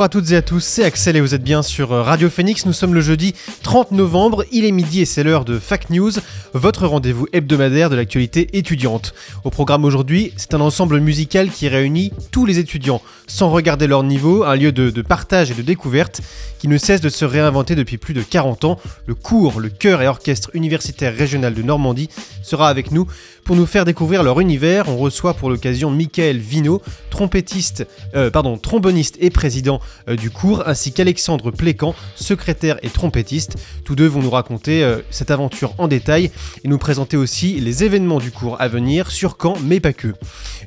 Bonjour à toutes et à tous, c'est Axel et vous êtes bien sur Radio Phoenix. Nous sommes le jeudi 30 novembre, il est midi et c'est l'heure de Fact News, votre rendez-vous hebdomadaire de l'actualité étudiante. Au programme aujourd'hui, c'est un ensemble musical qui réunit tous les étudiants, sans regarder leur niveau, un lieu de, de partage et de découverte qui ne cesse de se réinventer depuis plus de 40 ans. Le cours, le chœur et orchestre universitaire régional de Normandie sera avec nous pour nous faire découvrir leur univers. On reçoit pour l'occasion Michael Vino, trompettiste, euh, tromboniste et président euh, du cours, ainsi qu'Alexandre Plécan, secrétaire et trompettiste. Tous deux vont nous raconter euh, cette aventure en détail et nous présenter aussi les événements du cours à venir sur Caen, mais pas que.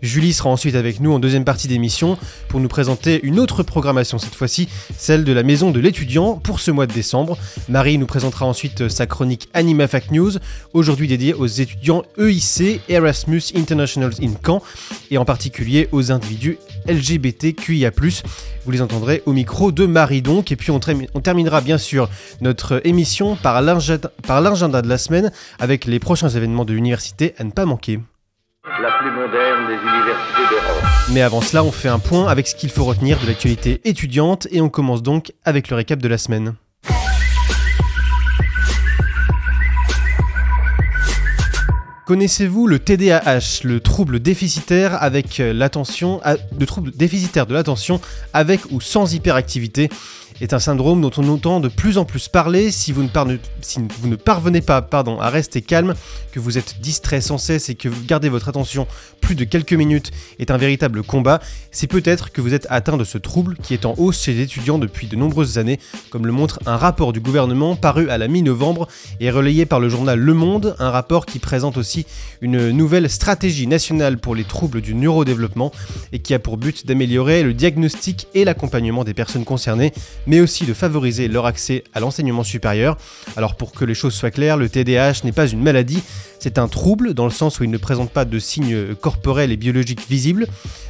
Julie sera ensuite avec nous en deuxième partie d'émission pour nous présenter une autre programmation cette fois-ci, celle de la maison de l'étudiant pour ce mois de décembre. Marie nous présentera ensuite sa chronique Anima Fact News, aujourd'hui dédiée aux étudiants EIC Erasmus Internationals in Caen et en particulier aux individus LGBTQIA+. Vous les entendrez au micro de Marie donc et puis on, on terminera bien sûr notre émission par l'agenda par l'agenda de la semaine avec les prochains événements de l'université à ne pas manquer. la plus moderne des universités d'Europe. Mais avant cela, on fait un point avec ce qu'il faut retenir de l'actualité étudiante et on commence donc avec le récap de la semaine. Connaissez-vous le TDAH, le trouble déficitaire avec euh, l'attention, le trouble déficitaire de l'attention avec ou sans hyperactivité? Est un syndrome dont on entend de plus en plus parler. Si vous ne, parvenez pas pardon, à rester calme, que vous êtes distrait sans cesse et que vous gardez votre attention plus de quelques minutes est un véritable combat, c'est peut-être que vous êtes atteint de ce trouble qui est en hausse chez les étudiants depuis de nombreuses années, comme le montre un rapport du gouvernement paru à la mi-novembre et relayé par le journal Le Monde, un rapport qui présente aussi une nouvelle stratégie nationale pour les troubles du neurodéveloppement et qui a pour but d'améliorer le diagnostic et l'accompagnement des personnes concernées, mais aussi de favoriser leur accès à l'enseignement supérieur. Alors pour que les choses soient claires, le TDAH n'est pas une maladie, c'est un trouble dans le sens où il ne présente pas de signes corporels et biologiques visibles.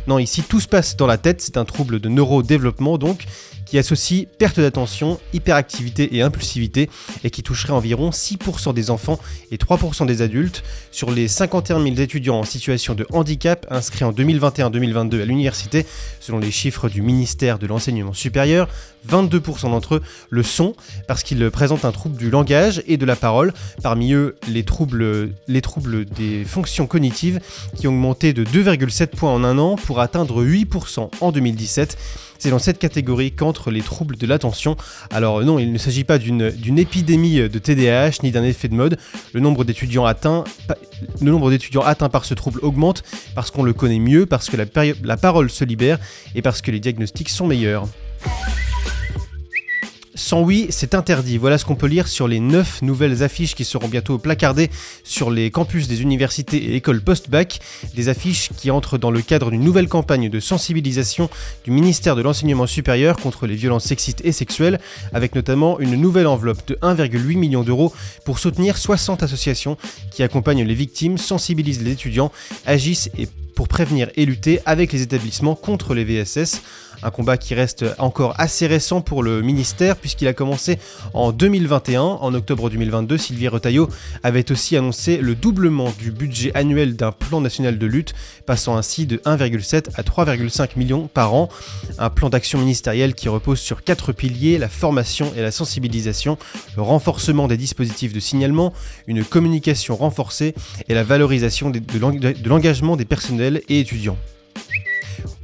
Non, ici tout se passe dans la tête, c'est un trouble de neurodéveloppement donc qui associe perte d'attention, hyperactivité et impulsivité et qui toucherait environ 6% des enfants et 3% des adultes sur les 51 000 étudiants en situation de handicap inscrits en 2021-2022 à l'université, selon les chiffres du ministère de l'enseignement supérieur, 22% d'entre eux le sont parce qu'ils présentent un trouble du langage et de la parole, parmi eux les troubles, les troubles des fonctions cognitives qui ont augmenté de 2,7 points en un an pour atteindre 8% en 2017. C'est dans cette catégorie qu'entrent les troubles de l'attention. Alors non, il ne s'agit pas d'une épidémie de TDAH ni d'un effet de mode. Le nombre d'étudiants atteints, par ce trouble augmente parce qu'on le connaît mieux, parce que la parole se libère et parce que les diagnostics sont meilleurs. Sans oui, c'est interdit. Voilà ce qu'on peut lire sur les 9 nouvelles affiches qui seront bientôt placardées sur les campus des universités et écoles post-bac. Des affiches qui entrent dans le cadre d'une nouvelle campagne de sensibilisation du ministère de l'Enseignement supérieur contre les violences sexistes et sexuelles, avec notamment une nouvelle enveloppe de 1,8 million d'euros pour soutenir 60 associations qui accompagnent les victimes, sensibilisent les étudiants, agissent pour prévenir et lutter avec les établissements contre les VSS. Un combat qui reste encore assez récent pour le ministère puisqu'il a commencé en 2021. En octobre 2022, Sylvie Retailleau avait aussi annoncé le doublement du budget annuel d'un plan national de lutte, passant ainsi de 1,7 à 3,5 millions par an. Un plan d'action ministériel qui repose sur quatre piliers, la formation et la sensibilisation, le renforcement des dispositifs de signalement, une communication renforcée et la valorisation de l'engagement des personnels et étudiants.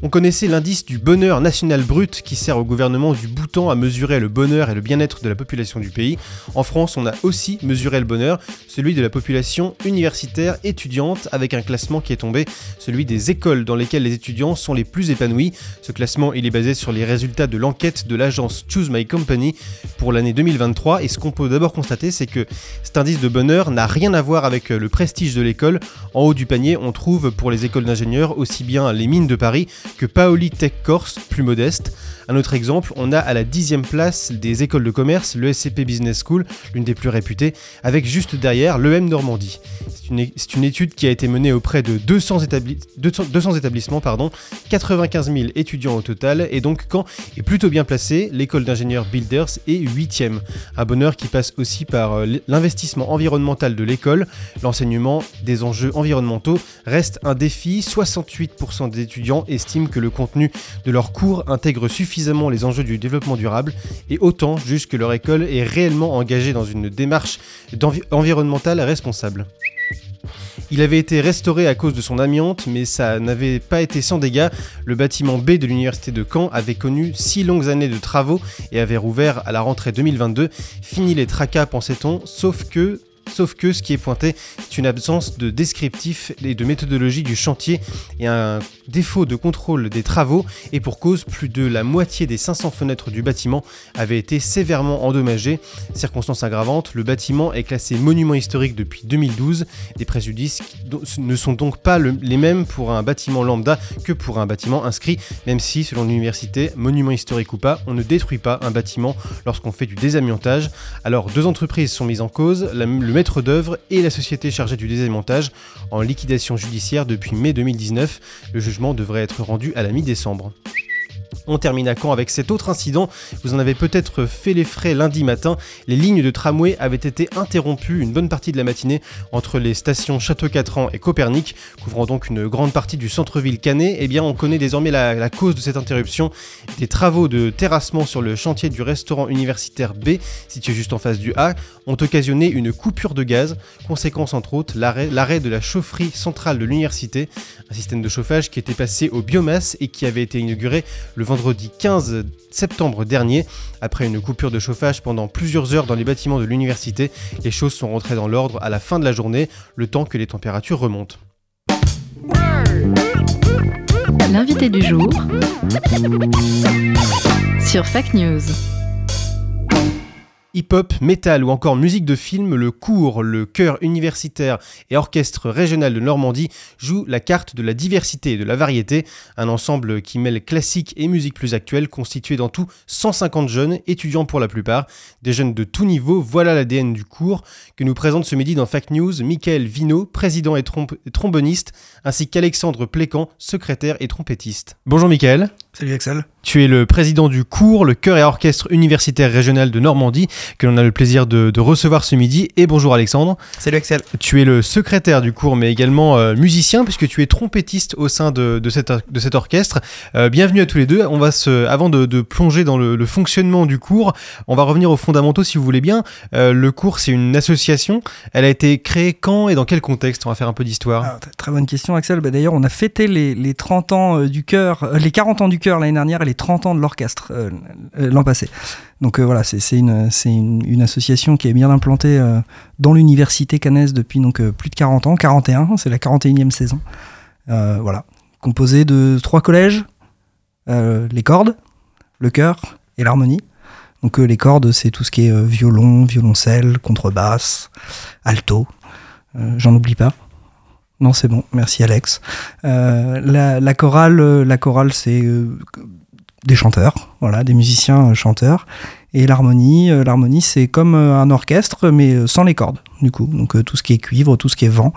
On connaissait l'indice du bonheur national brut qui sert au gouvernement du Bhoutan à mesurer le bonheur et le bien-être de la population du pays. En France, on a aussi mesuré le bonheur, celui de la population universitaire étudiante, avec un classement qui est tombé, celui des écoles dans lesquelles les étudiants sont les plus épanouis. Ce classement, il est basé sur les résultats de l'enquête de l'agence Choose My Company pour l'année 2023. Et ce qu'on peut d'abord constater, c'est que cet indice de bonheur n'a rien à voir avec le prestige de l'école. En haut du panier, on trouve pour les écoles d'ingénieurs aussi bien les mines de Paris que Paoli Tech Corse, plus modeste. Un autre exemple, on a à la dixième place des écoles de commerce, le SCP Business School, l'une des plus réputées, avec juste derrière l'EM Normandie. C'est une, étude qui a été menée auprès de 200, établi- 200 200 établissements, pardon, 95 000 étudiants au total, et donc Caen est plutôt bien placé, l'école d'ingénieurs Builders est 8 Un bonheur qui passe aussi par euh, l'investissement environnemental de l'école, l'enseignement des enjeux environnementaux reste un défi. 68% des étudiants estiment que le contenu de leurs cours intègre suffisamment les enjeux du développement durable et autant jugent que leur école est réellement engagée dans une démarche environnementale responsable. Il avait été restauré à cause de son amiante, mais ça n'avait pas été sans dégâts. Le bâtiment B de l'université de Caen avait connu six longues années de travaux et avait rouvert à la rentrée 2022. Fini les tracas, pensait-on, sauf que Sauf que ce qui est pointé, c'est une absence de descriptif et de méthodologie du chantier et un défaut de contrôle des travaux. Et pour cause, plus de la moitié des 500 fenêtres du bâtiment avaient été sévèrement endommagées. Circonstance aggravante, le bâtiment est classé monument historique depuis 2012. Des préjudices ne sont donc pas le- les mêmes pour un bâtiment lambda que pour un bâtiment inscrit, même si, selon l'université, monument historique ou pas, on ne détruit pas un bâtiment lorsqu'on fait du désamiantage. Alors, deux entreprises sont mises en cause, maître d'œuvre et la société chargée du désamiantage, en liquidation judiciaire depuis mai 2019. Le jugement devrait être rendu à la mi-décembre. On termine à Caen avec cet autre incident. Vous en avez peut-être fait les frais lundi matin. Les lignes de tramway avaient été interrompues une bonne partie de la matinée entre les stations Château-Catran et Copernic, couvrant donc une grande partie du centre-ville canet. Eh bien, on connaît désormais la, cause de cette interruption. Des travaux de terrassement sur le chantier du restaurant universitaire B, situé juste en face du A, ont occasionné une coupure de gaz. Conséquence entre autres, l'arrêt de la chaufferie centrale de l'université, un système de chauffage qui était passé au biomasse et qui avait été inauguré le vendredi 15 septembre dernier. Après une coupure de chauffage pendant plusieurs heures dans les bâtiments de l'université, les choses sont rentrées dans l'ordre à la fin de la journée, le temps que les températures remontent. L'invité du jour sur Fact News. Hip-hop, métal ou encore musique de film, le cours, le chœur universitaire et orchestre régional de Normandie jouent la carte de la diversité et de la variété, un ensemble qui mêle classique et musique plus actuelle, constitué dans tout 150 jeunes, étudiants pour la plupart, des jeunes de tout niveau, voilà l'ADN du cours, que nous présente ce midi dans Fact News Michael Vino, président et tromboniste, ainsi qu'Alexandre Plécan, secrétaire et trompettiste. Bonjour Michael. Salut Axel. Tu es le président du cours, le chœur et orchestre universitaire régional de Normandie, que l'on a le plaisir de, de recevoir ce midi. Et bonjour Alexandre. Salut Axel. Tu es le secrétaire du cours, mais également euh, musicien, puisque tu es trompettiste au sein de, de, cet, or- de cet orchestre. Euh, bienvenue à tous les deux. On va se, avant de, de plonger dans le, le fonctionnement du cours, on va revenir aux fondamentaux si vous voulez bien. Euh, le cours, c'est une association. Elle a été créée quand et dans quel contexte? On va faire un peu d'histoire. Ah, très bonne question Axel. Bah, D'ailleurs on a fêté les, les 30 ans du chœur, les 40 ans du chœur l'année dernière les 30 ans de l'orchestre euh, euh, l'an passé. Donc euh, voilà, c'est une, association qui est bien implantée dans l'université cannaise depuis donc plus de 40 ans, 41, c'est la 41e saison. Voilà, composée de trois collèges, les cordes, le chœur et l'harmonie. Donc les cordes, c'est tout ce qui est violon, violoncelle, contrebasse, alto. J'en oublie pas. Non, c'est bon. Merci Alex. La, chorale, la chorale, c'est des chanteurs, voilà, des musiciens euh, chanteurs. Et l'harmonie, euh, l'harmonie, c'est comme euh, un orchestre, mais sans les cordes, du coup. Donc tout ce qui est cuivre, tout ce qui est vent,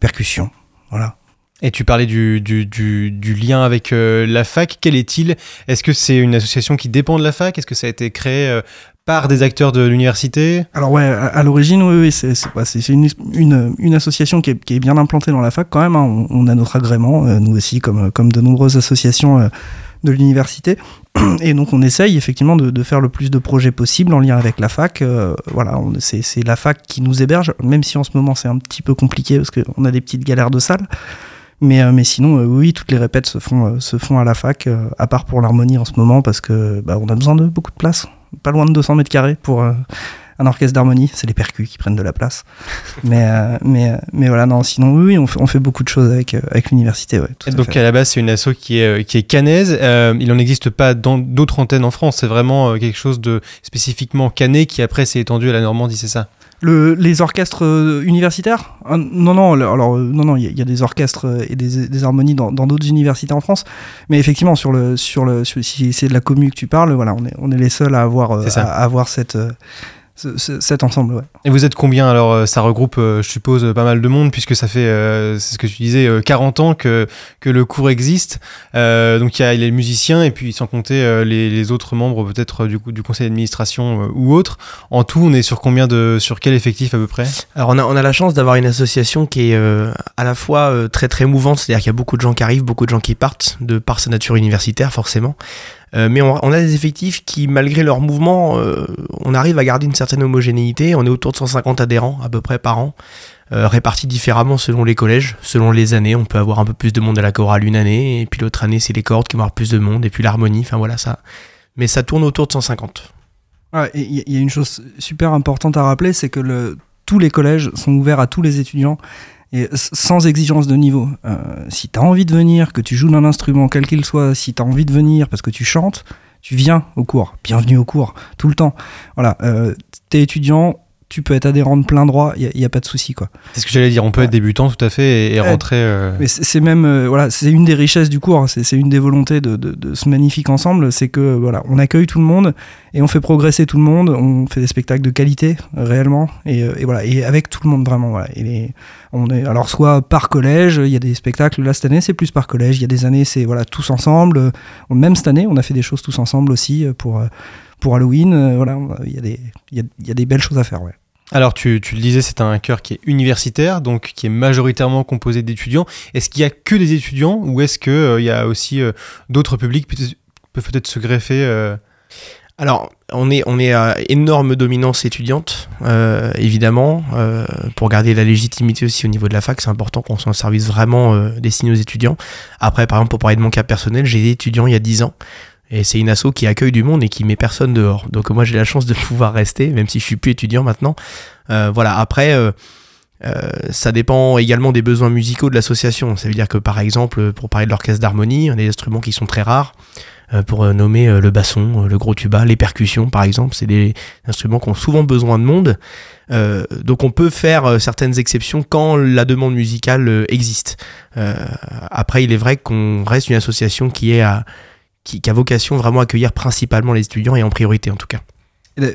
percussion, voilà. Et tu parlais du, du, du, du lien avec euh, la fac. Quel est-il? Est-ce que c'est une association qui dépend de la fac? Est-ce que ça a été créé euh, par des acteurs de l'université? Alors ouais, à, à l'origine, oui, oui, c'est ouais, une, une, une association qui est, qui est bien implantée dans la fac quand même. hein. On, on a notre agrément, euh, nous aussi, comme, comme de nombreuses associations de l'université. Et donc on essaye effectivement de, faire le plus de projets possible en lien avec la fac. Euh, voilà, c'est la fac qui nous héberge, même si en ce moment c'est un petit peu compliqué parce qu'on a des petites galères de salle. Mais, euh, mais sinon, euh, oui, toutes les répètes se font, se font à la fac, à part pour l'harmonie en ce moment, parce que bah, on a besoin de beaucoup de place. Pas loin de 200 mètres carrés pour un orchestre d'harmonie. C'est les percus qui prennent de la place. mais, euh, mais, euh, mais voilà, non, sinon, oui, oui, on fait, on fait beaucoup de choses avec, euh, avec l'université. Ouais, tout à Donc fait. à la base, c'est une asso qui est, euh, qui est canaise. Euh, il n'en existe pas dans d'autres antennes en France. C'est vraiment quelque chose de spécifiquement canet qui après s'est étendu à la Normandie, c'est ça? Le, les orchestres universitaires? Non, non, alors non, non, il y, a- il y a des orchestres et des, des harmonies dans dans d'autres universités en France, mais effectivement sur le sur le sur- si c'est de la commu que tu parles, voilà, on est on est les seuls à avoir euh, à, à avoir cette euh, ce- ce- cet ensemble. Ouais. Et vous êtes combien alors euh, Ça regroupe, euh, je suppose, pas mal de monde puisque ça fait, euh, c'est ce que tu disais, euh, 40 ans que, que le cours existe. Euh, donc il y a les musiciens et puis sans compter euh, les, les autres membres peut-être euh, du, coup, du conseil d'administration euh, ou autres. En tout, on est sur combien de, sur quel effectif à peu près? Alors on a, on a la chance d'avoir une association qui est euh, à la fois euh, très très mouvante, c'est-à-dire qu'il y a beaucoup de gens qui arrivent, beaucoup de gens qui partent, de par sa nature universitaire forcément. Euh, mais on, a des effectifs qui, malgré leur mouvement, euh, on arrive à garder une certaine homogénéité. On est autour de 150 adhérents à peu près par an, euh, répartis différemment selon les collèges, selon les années. On peut avoir un peu plus de monde à la chorale une année, et puis l'autre année c'est les cordes qui vont avoir plus de monde, et puis l'harmonie, enfin voilà ça. Mais ça tourne autour de 150. Ouais, et Il y, a- une chose super importante à rappeler, c'est que tous les collèges sont ouverts à tous les étudiants et sans exigence de niveau. Euh, si tu as envie de venir, que tu joues d'un instrument quel qu'il soit, si tu as envie de venir parce que tu chantes, tu viens au cours. Bienvenue au cours, tout le temps. Voilà, euh, t'es étudiant, tu peux être adhérent de plein droit, il n'y a, pas de souci. quoi. C'est ce que j'allais dire. On peut être débutant tout à fait et, rentrer. euh, Mais c'est même, euh, voilà, c'est une des richesses du cours, hein. c'est une des volontés de, de- de ce magnifique ensemble, c'est que voilà, on accueille tout le monde et on fait progresser tout le monde, on fait des spectacles de qualité euh, réellement et, euh, et voilà, et avec tout le monde vraiment. Voilà. Et les- on est alors soit par collège, il y a des spectacles. Là cette année, c'est plus par collège. Il y a des années, c'est voilà tous ensemble. Même cette année, on a fait des choses tous ensemble aussi pour pour Halloween. Euh, Voilà, il y a des il y a, il y a des belles choses à faire. Ouais. Alors, tu, tu le disais, c'est un chœur qui est universitaire, donc qui est majoritairement composé d'étudiants. Est-ce qu'il y a que des étudiants ou est-ce qu'il il y a aussi euh, d'autres publics qui peuvent peut-être se greffer euh, Alors, on est, on est à énorme dominance étudiante, euh, évidemment. euh, pour garder la légitimité aussi au niveau de la fac, c'est important qu'on soit un service vraiment euh, destiné aux étudiants. Après, par exemple, pour parler de mon cas personnel, j'ai été étudiant il y a 10 ans. Et c'est une asso qui accueille du monde et qui met personne dehors. Donc moi j'ai la chance de pouvoir rester, même si je suis plus étudiant maintenant. Euh, voilà, après, euh, euh, ça dépend également des besoins musicaux de l'association. Ça veut dire que par exemple, pour parler de l'orchestre d'harmonie, on a des instruments qui sont très rares. Euh, pour euh, nommer euh, le basson, le gros tuba, les percussions par exemple, c'est des instruments qui ont souvent besoin de monde. Donc on peut faire certaines exceptions quand la demande musicale existe. Après, il est vrai qu'on reste une association qui est à, qui, a vocation vraiment à accueillir principalement les étudiants et en priorité en tout cas.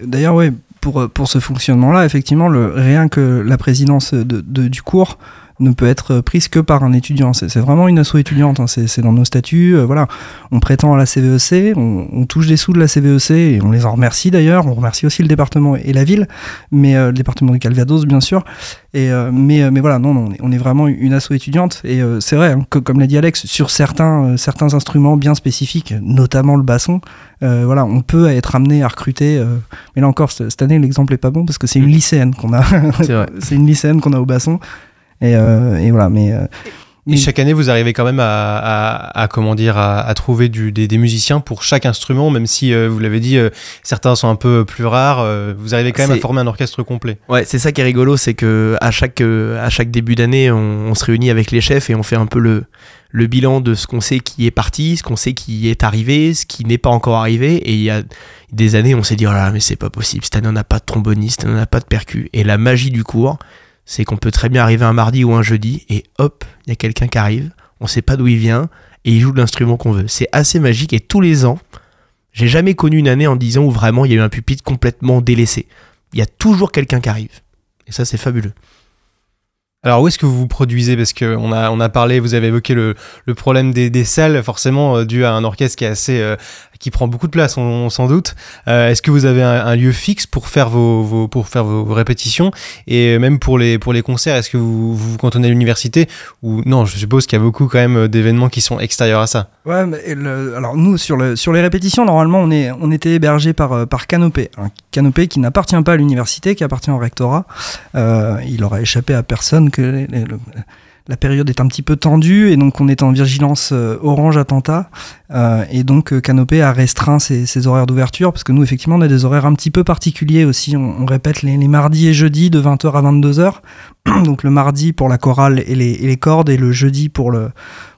D'ailleurs, ouais, pour, euh, pour ce fonctionnement-là, effectivement, rien que la présidence de, de- du cours ne peut être prise que par un étudiant. C'est vraiment une asso étudiante, hein, c'est dans nos statuts. euh, voilà. On prétend à la CVEC, on, on touche des sous de la CVEC et on les en remercie d'ailleurs. On remercie aussi le département et la ville, mais euh, le département du Calvados, bien sûr. Et, euh, mais, euh, mais voilà, non, non, on est, on est vraiment une asso étudiante. Et euh, c'est vrai, hein, que, comme l'a dit Alex, sur certains, euh, certains instruments bien spécifiques, notamment le basson, euh, voilà, on peut être amené à recruter. euh, mais là encore, cette année, l'exemple est pas bon parce que c'est une lycéenne qu'on a. C'est une lycéenne qu'on a au basson. Et, euh, et voilà, mais. euh, Et chaque année, vous arrivez quand même à, à- à, comment dire, à, à trouver du, des, des musiciens pour chaque instrument, même si, euh, vous l'avez dit, euh, certains sont un peu plus rares. euh, vous arrivez quand même à former un orchestre complet. Ouais, c'est ça qui est rigolo, c'est que à chaque, euh, à chaque début d'année, on, on se réunit avec les chefs et on fait un peu le, le bilan de ce qu'on sait qui est parti, ce qu'on sait qui est arrivé, ce qui n'est pas encore arrivé. Et il y a des années, on s'est dit, oh là, là, mais c'est pas possible, cette année on n'a pas de tromboniste, on n'a pas de percu. Et la magie du cours, c'est qu'on peut très bien arriver un mardi ou un jeudi et hop, il y a quelqu'un qui arrive, on sait pas d'où il vient et il joue l'instrument qu'on veut. C'est assez magique et tous les ans, j'ai jamais connu une année en disant où vraiment il y a eu un pupitre complètement délaissé. Il y a toujours quelqu'un qui arrive. Et ça, c'est fabuleux. Alors, où est-ce que vous vous produisez? Parce qu'on a, on a parlé, vous avez évoqué le, problème des, des salles, forcément, euh, dû à un orchestre qui est assez. euh, qui prend beaucoup de place, on, s'en doute. Euh, est-ce que vous avez un, lieu fixe pour faire vos, pour faire vos, répétitions Et même pour les, pour les concerts, est-ce que vous vous, vous cantonnez à l'université Ou non, je suppose qu'il y a beaucoup quand même d'événements qui sont extérieurs à ça. Ouais, mais alors nous, sur, le, sur les répétitions, normalement, on, est, on était hébergé par, euh, par Canopé. Canopé qui n'appartient pas à l'université, qui appartient au rectorat. Euh, il aura échappé à personne que les- les- le- la période est un petit peu tendue et donc on est en vigilance euh, orange attentat. Euh, et donc euh, Canopé a restreint ses, horaires d'ouverture parce que nous, effectivement, on a des horaires un petit peu particuliers aussi. On, répète les, mardis et jeudis de 20h à 22h. donc le mardi pour la chorale et les, cordes et le jeudi pour le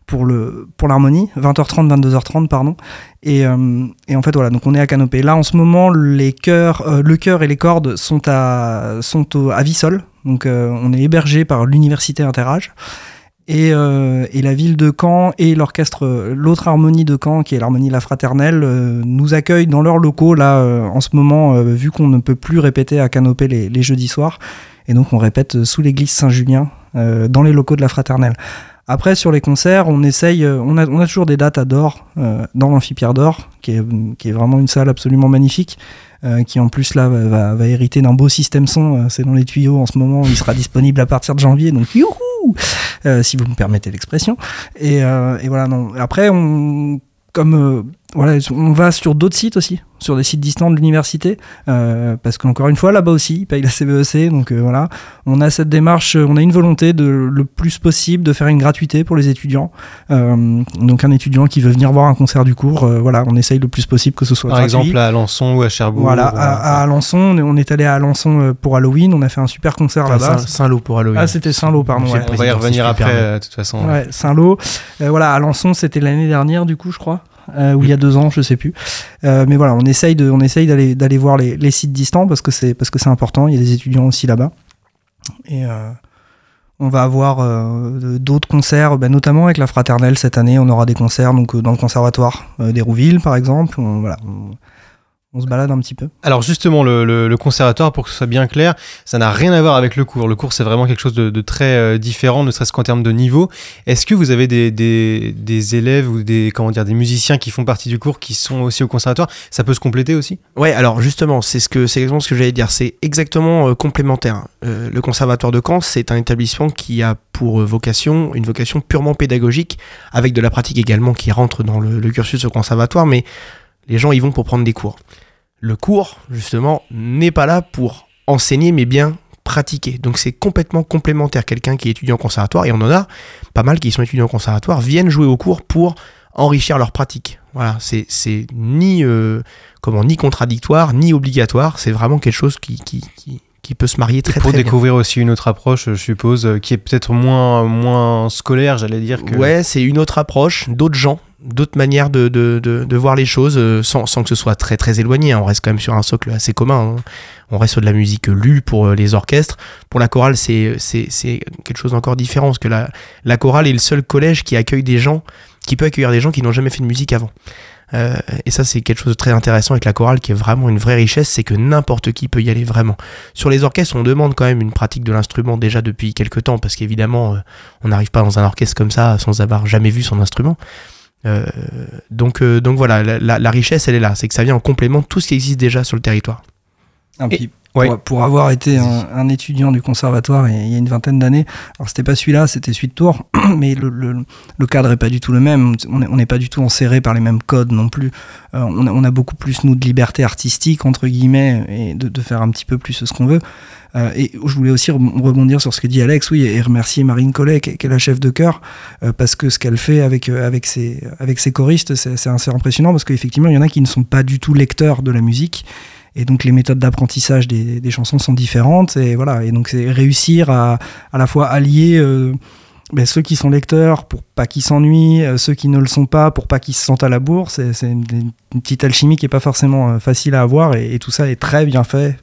pour le pour l'harmonie, 20h30, 22h30 pardon. Et, euh, et, en fait voilà, donc on est à Canopée. Là en ce moment, les chœurs, le chœur et les cordes sont à sont au, à Vissol. Donc euh, on est hébergé par l'université Interage. Et, euh, et, la ville de Caen et l'orchestre, l'autre harmonie de Caen, qui est l'harmonie La Fraternelle, euh, nous accueillent dans leurs locaux, là, euh, en ce moment, euh, vu qu'on ne peut plus répéter à Canopée les, jeudis soirs. Et donc, on répète sous l'église Saint-Julien, euh, dans les locaux de La Fraternelle. Après, sur les concerts, on essaye, on a, on a toujours des dates à Dor, dans l'Amphipierre d'Or, qui est, vraiment une salle absolument magnifique. Euh, qui en plus là va, hériter d'un beau système son. Euh, c'est dans les tuyaux en ce moment. Il sera disponible à partir de janvier. Donc youhou, euh, si vous me permettez l'expression. Et, et, voilà. Non. Après, on comme voilà, on va sur d'autres sites aussi, sur des sites distants de l'université, euh, parce qu'encore une fois, là-bas aussi, ils payent la CBEC, donc euh, voilà, on a cette démarche, on a une volonté de le plus possible de faire une gratuité pour les étudiants. Euh, donc un étudiant qui veut venir voir un concert du cours, voilà, on essaye le plus possible que ce soit Par gratuit. exemple à Alençon ou à Cherbourg. Voilà, à, à Alençon, on est allé à Alençon pour Halloween, on a fait un super concert là-bas. Saint-Lô pour Halloween. Ah, c'était Saint-Lô, pardon. Ouais. On va y revenir après, de toute façon. Ouais, Saint-Lô. voilà, Alençon, c'était l'année dernière, du coup, je crois euh, ou il y a deux ans, je sais plus. Euh, mais voilà, on essaye de, on essaye d'aller d'aller voir les, sites distants parce que c'est parce que c'est important. Il y a des étudiants aussi là-bas. Et euh, on va avoir d'autres concerts, ben, notamment avec la Fraternelle cette année. On aura des concerts donc dans le conservatoire d'Hérouville, par exemple. Voilà. On se balade un petit peu. Alors justement, le, le, le, conservatoire, pour que ce soit bien clair, ça n'a rien à voir avec le cours. Le cours, c'est vraiment quelque chose de, de très euh, différent, ne serait-ce qu'en termes de niveau. Est-ce que vous avez des, des, des, élèves ou des, comment dire, des musiciens qui font partie du cours qui sont aussi au conservatoire? Ça peut se compléter aussi? Ouais, alors justement, c'est ce que, exactement ce que j'allais dire. C'est exactement euh, complémentaire. Euh, le conservatoire de Caen, c'est un établissement qui a pour vocation une vocation purement pédagogique, avec de la pratique également qui rentre dans le, le cursus au conservatoire, mais les gens y vont pour prendre des cours. Le cours, justement, n'est pas là pour enseigner, mais bien pratiquer. Donc c'est complètement complémentaire. Quelqu'un qui est étudiant en conservatoire, et on en a pas mal qui sont étudiants en conservatoire, viennent jouer au cours pour enrichir leur pratique. Voilà, c'est ni, euh, comment, ni contradictoire, ni obligatoire. C'est vraiment quelque chose qui, qui, qui qui peut se marier très et pour très découvrir aussi une autre approche, je suppose, qui est peut-être moins moins scolaire, j'allais dire que. Ouais, c'est une autre approche, d'autres gens, d'autres manières de, de, de, voir les choses euh, sans, sans, que ce soit très très éloigné. Hein. On reste quand même sur un socle assez commun. Hein. On reste sur de la musique lue pour euh, les orchestres. Pour la chorale, c'est quelque chose d'encore différent parce que la, la chorale est le seul collège qui accueille des gens, qui peut accueillir des gens qui n'ont jamais fait de musique avant. Euh, et ça, c'est quelque chose de très intéressant avec la chorale qui est vraiment une vraie richesse, c'est que n'importe qui peut y aller vraiment. Sur les orchestres, on demande quand même une pratique de l'instrument déjà depuis quelques temps, parce qu'évidemment, on n'arrive pas dans un orchestre comme ça sans avoir jamais vu son instrument. Euh, donc, euh, donc voilà, la, la, la, richesse, elle est là, c'est que ça vient en complément de tout ce qui existe déjà sur le territoire. Et puis, pour, pour, avoir été un, étudiant du conservatoire il y a une vingtaine d'années, alors c'était pas celui-là, c'était celui de Tours, mais le, cadre est pas du tout le même. On n'est pas du tout enserré par les mêmes codes non plus. Euh, on, a, beaucoup plus nous de liberté artistique entre guillemets et de, faire un petit peu plus ce qu'on veut. Euh, et je voulais aussi rebondir sur ce que dit Alex, oui, et remercier Marine Collet, qui, est la chef de chœur, euh, parce que ce qu'elle fait avec, avec, ses, avec ses choristes, c'est assez impressionnant, parce qu'effectivement, il y en a qui ne sont pas du tout lecteurs de la musique. Et donc les méthodes d'apprentissage des, chansons sont différentes. Et voilà. Et donc c'est réussir à à la fois allier euh, ben, ceux qui sont lecteurs pour pas qu'ils s'ennuient, euh, ceux qui ne le sont pas pour pas qu'ils se sentent à la bourre. C'est une, petite alchimie qui est pas forcément facile à avoir. Et, tout ça est très bien fait.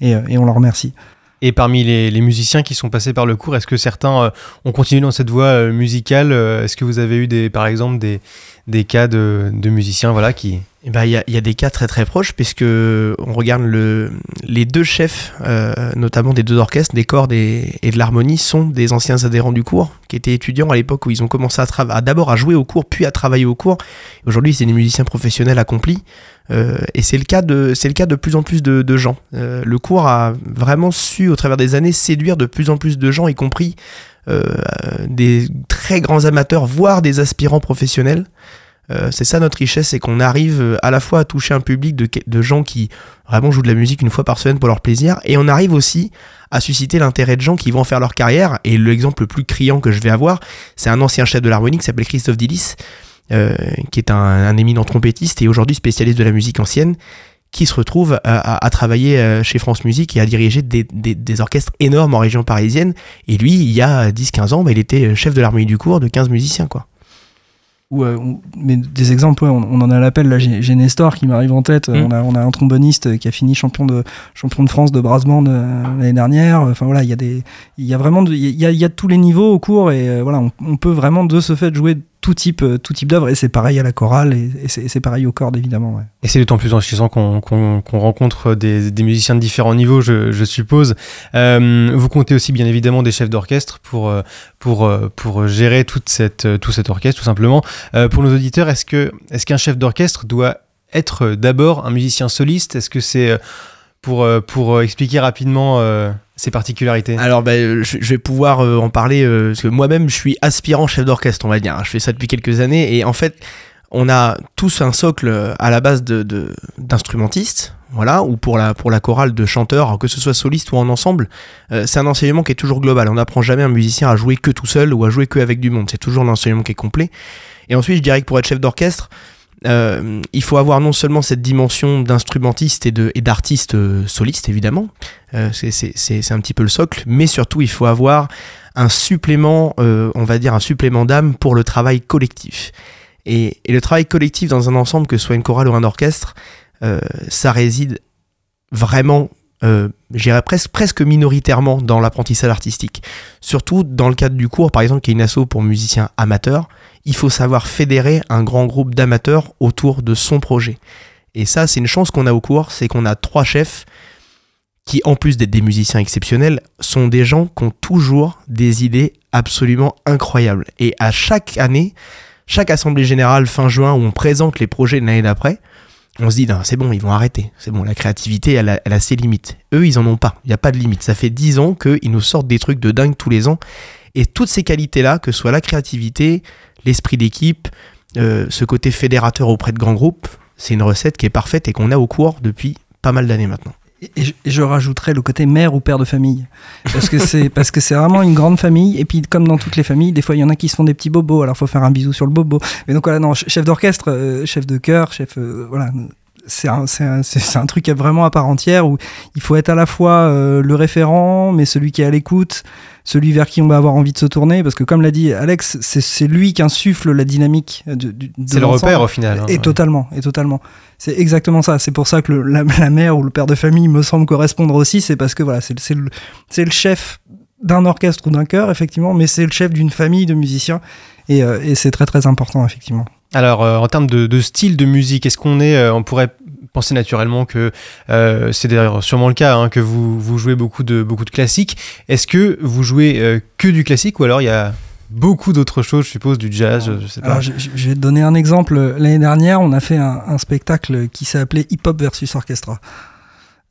Et, on leur remercie. Et parmi les, musiciens qui sont passés par le cours, est-ce que certains euh, ont continué dans cette voie euh, musicale Est-ce que vous avez eu des, par exemple des, des cas de, de musiciens voilà, qui, il eh ben, y, a, y, a, des cas très très proches puisque on regarde le, les deux chefs, euh, notamment des deux orchestres, des cordes et, et de l'harmonie, sont des anciens adhérents du cours qui étaient étudiants à l'époque où ils ont commencé à, à d'abord à jouer au cours puis à travailler au cours. Aujourd'hui, c'est des musiciens professionnels accomplis euh, et c'est le cas de c'est le cas de plus en plus de, de gens. Euh, le cours a vraiment su au travers des années séduire de plus en plus de gens, y compris euh, des très grands amateurs, voire des aspirants professionnels. Euh, c'est ça notre richesse, c'est qu'on arrive à la fois à toucher un public de, de, gens qui vraiment jouent de la musique une fois par semaine pour leur plaisir, et on arrive aussi à susciter l'intérêt de gens qui vont faire leur carrière. Et l'exemple le plus criant que je vais avoir, c'est un ancien chef de l'harmonie qui s'appelle Christophe Dillis, euh, qui est un, un, éminent trompettiste et aujourd'hui spécialiste de la musique ancienne, qui se retrouve à, à, à travailler chez France Musique et à diriger des, des, des, orchestres énormes en région parisienne. Et lui, il y a 10-15 ans, bah, il était chef de l'harmonie du cours de 15 musiciens, quoi. Ou, euh, on- mais des exemples, ouais, on, on en a l'appel. Là, j'ai Nestor qui m'arrive en tête. Mm. On, a, on a un tromboniste qui a fini champion de, champion de France de brass band euh, l'année dernière. Enfin voilà, il y a des, il y a vraiment, il y a, il y a tous les niveaux au cours et euh, voilà, on, on peut vraiment de ce fait jouer tout type, euh, tout type d'œuvre. Et c'est pareil à la chorale et, c'est pareil aux cordes évidemment. Et c'est d'autant plus enrichissant qu'on rencontre des, musiciens de différents niveaux, je, suppose. Euh, vous comptez aussi bien évidemment des chefs d'orchestre pour, euh, gérer toute cette, tout cet orchestre, tout simplement. Pour nos auditeurs, est-ce qu'un chef d'orchestre doit être d'abord un musicien soliste? Est-ce que c'est pour, expliquer rapidement ses particularités Alors, euh, je, vais pouvoir euh, en parler euh, parce que moi-même, je suis aspirant chef d'orchestre, on va dire. Je fais ça depuis quelques années et en fait, on a tous un socle euh, à la base de de- d'instrumentistes, voilà, ou pour la pour la chorale de chanteurs, que ce soit soliste ou en ensemble. c'est un enseignement qui est toujours global. On n'apprend jamais un musicien à jouer que tout seul ou à jouer que avec du monde. C'est toujours un enseignement qui est complet. Et ensuite, je dirais que pour être chef d'orchestre, euh, il faut avoir non seulement cette dimension d'instrumentiste et d'artiste euh, soliste, évidemment, euh, c'est- un petit peu le socle, mais surtout il faut avoir un supplément, euh, on va dire un supplément d'âme pour le travail collectif. Et, et le travail collectif dans un ensemble, que ce soit une chorale ou un orchestre, ça réside vraiment, euh, je dirais presque, presque minoritairement dans l'apprentissage artistique. Surtout dans le cadre du cours, par exemple, qui est une asso pour musiciens amateurs, il faut savoir fédérer un grand groupe d'amateurs autour de son projet. Et ça, c'est une chance qu'on a au cours, c'est qu'on a trois chefs qui, en plus d'être des musiciens exceptionnels, sont des gens qui ont toujours des idées absolument incroyables. Et à chaque année, chaque assemblée générale fin juin où on présente les projets de l'année d'après, on se dit, c'est bon, ils vont arrêter. C'est bon, la créativité, elle a, ses limites. Eux, ils en ont pas. Il n'y a pas de limite. Ça fait dix ans qu'ils nous sortent des trucs de dingue tous les ans. Et toutes ces qualités-là, que ce soit la créativité, l'esprit d'équipe, euh, ce côté fédérateur auprès de grands groupes, c'est une recette qui est parfaite et qu'on a au cours depuis pas mal d'années maintenant. Et, je, et je rajouterais le côté mère ou père de famille. Parce que c'est parce que c'est vraiment une grande famille. Et puis, comme dans toutes les familles, des fois, il y en a qui se font des petits bobos. Alors, faut faire un bisou sur le bobo. Mais donc, voilà, non, ch- chef d'orchestre, euh, chef de chœur, chef. euh, voilà. C'est un, c'est un- un truc vraiment à part entière où il faut être à la fois euh, le référent, mais celui qui est à l'écoute, celui vers qui on va avoir envie de se tourner. Parce que, comme l'a dit Alex, c'est lui qui insuffle la dynamique. de- de C'est le repère au final. hein. Et totalement, et totalement. C'est exactement ça. C'est pour ça que le- la, la mère ou le père de famille me semble correspondre aussi. C'est parce que voilà, c'est c'est le, c'est le chef d'un orchestre ou d'un chœur, effectivement, mais c'est le chef d'une famille de musiciens. Et, euh, et c'est très très important, effectivement. Alors, euh, en termes de, de style de musique, est-ce qu'on est, euh, on pourrait penser naturellement que euh, c'est d'ailleurs sûrement le cas, hein, que vous, vous jouez beaucoup de, beaucoup de classiques. Est-ce que vous jouez euh, que du classique ou alors il y a beaucoup d'autres choses, je suppose, du jazz, je sais pas. Alors, je, je- je vais te donner un exemple. L'année dernière, on a fait un, un spectacle qui s'est appelé Hip Hop versus Orchestra.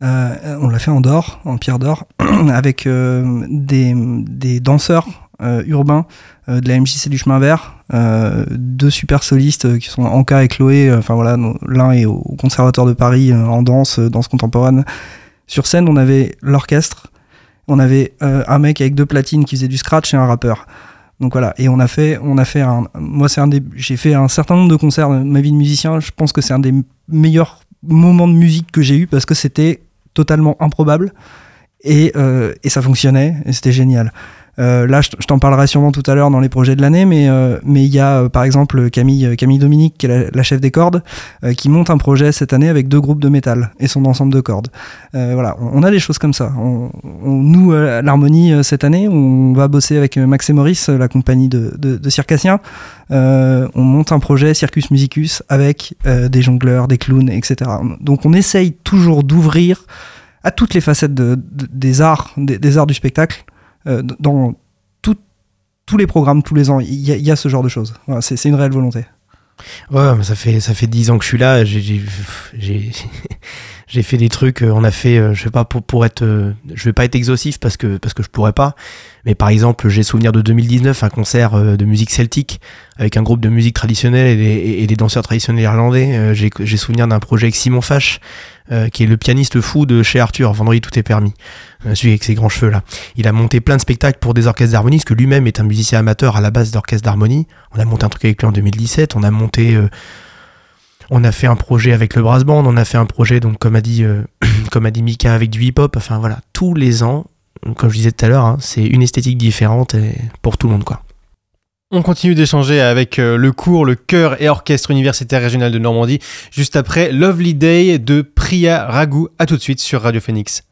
Euh, on l'a fait en d'or, en pierre d'or, avec euh, des, des danseurs euh, urbains euh, de la MJC du Chemin Vert, euh, deux super solistes qui sont Anka et Chloé. Enfin voilà, l'un est au Conservatoire de Paris en danse, danse contemporaine. Sur scène, on avait l'orchestre, on avait un mec avec deux platines qui faisait du scratch et un rappeur. Donc voilà, et on a fait, on a fait un, moi c'est un des, j'ai fait un certain nombre de concerts de ma vie de musicien. Je pense que c'est un des meilleurs moments de musique que j'ai eu parce que c'était totalement improbable et, et ça fonctionnait et c'était génial. Euh, là, je t'en parlerai sûrement tout à l'heure dans les projets de l'année, mais euh, mais il y a euh, par exemple Camille Camille Dominique qui est la, la chef des cordes euh, qui monte un projet cette année avec deux groupes de métal et son ensemble de cordes. Euh, voilà, on, a des choses comme ça. On, on- nous, euh, l'harmonie euh, cette année, on va bosser avec euh, Max et Maurice, euh, la compagnie de, de, de circassiens. Euh, on monte un projet Circus Musicus avec euh, des jongleurs, des clowns, etc. Donc on essaye toujours d'ouvrir à toutes les facettes de- de- des arts, des, des arts du spectacle, euh, dans tout- tous les programmes, tous les ans. Il y, a- ce genre de choses. C'est une réelle volonté. Ouais, mais ça fait ça fait dix ans que je suis là. J'ai fait des trucs. euh, On a fait, euh, je sais pas pour pour être, euh, je vais pas être exhaustif parce que parce que je pourrais pas. Mais par exemple, j'ai souvenir de 2019, un concert euh, de musique celtique avec un groupe de musique traditionnelle et des, danseurs traditionnels irlandais. Euh, J'ai souvenir d'un projet avec Simon Fache, euh, qui est le pianiste fou de chez Arthur. Vendredi tout est permis. Euh, celui avec ses grands cheveux là. Il a monté plein de spectacles pour des orchestres d'harmonie, parce que lui-même est un musicien amateur à la base d'orchestre d'harmonie. On a monté un truc avec lui en 2017. On a monté euh, on a fait un projet avec le brass band, on a fait un projet, donc comme a dit, comme a dit Mika, avec du hip-hop. Enfin voilà, tous les ans, comme je disais tout à l'heure, hein, c'est une esthétique différente pour tout le monde quoi. On continue d'échanger avec euh, le cours, le chœur et orchestre universitaire régional de Normandie, juste après Lovely Day de Priya Raghu. À tout de suite sur Radio Phoenix.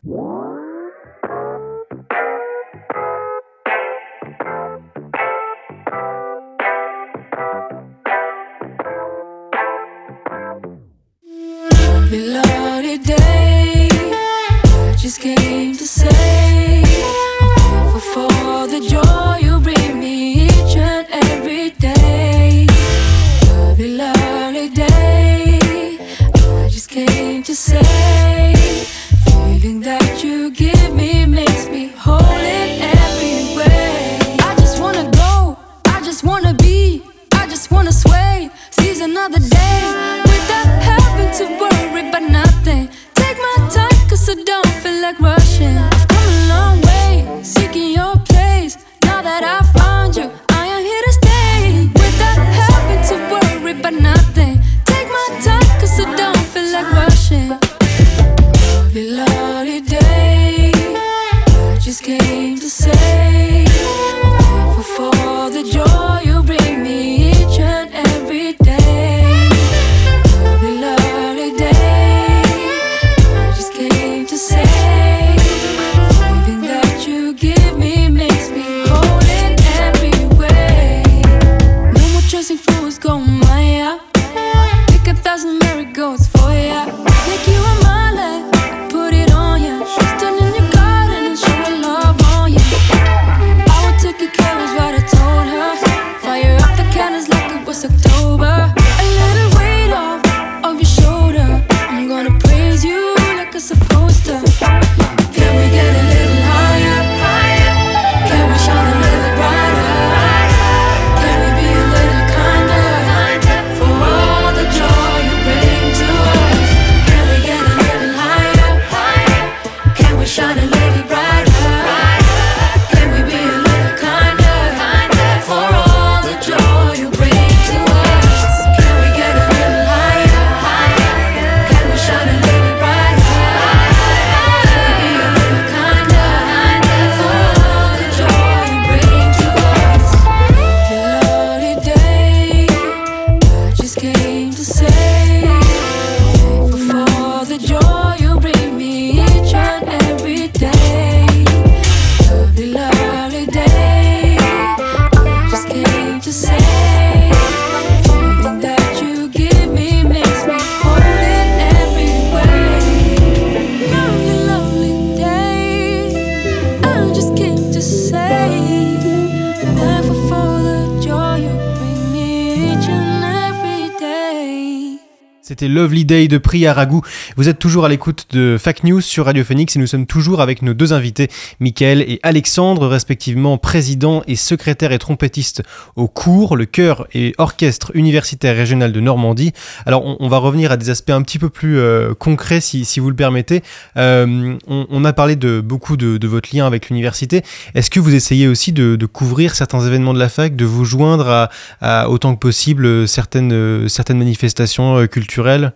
Lovely Day de Priya Raghu. Vous êtes toujours à l'écoute de Fact News sur Radio Phoenix et nous sommes toujours avec nos deux invités, Mickaël et Alexandre, respectivement président et secrétaire et trompettiste au cours, le chœur et orchestre universitaire régional de Normandie. Alors on, va revenir à des aspects un petit peu plus euh, concrets si, si vous le permettez. Euh, on, a parlé de beaucoup de, votre lien avec l'université. Est-ce que vous essayez aussi de, couvrir certains événements de la fac, de vous joindre à, autant que possible euh, certaines, certaines manifestations culturelles?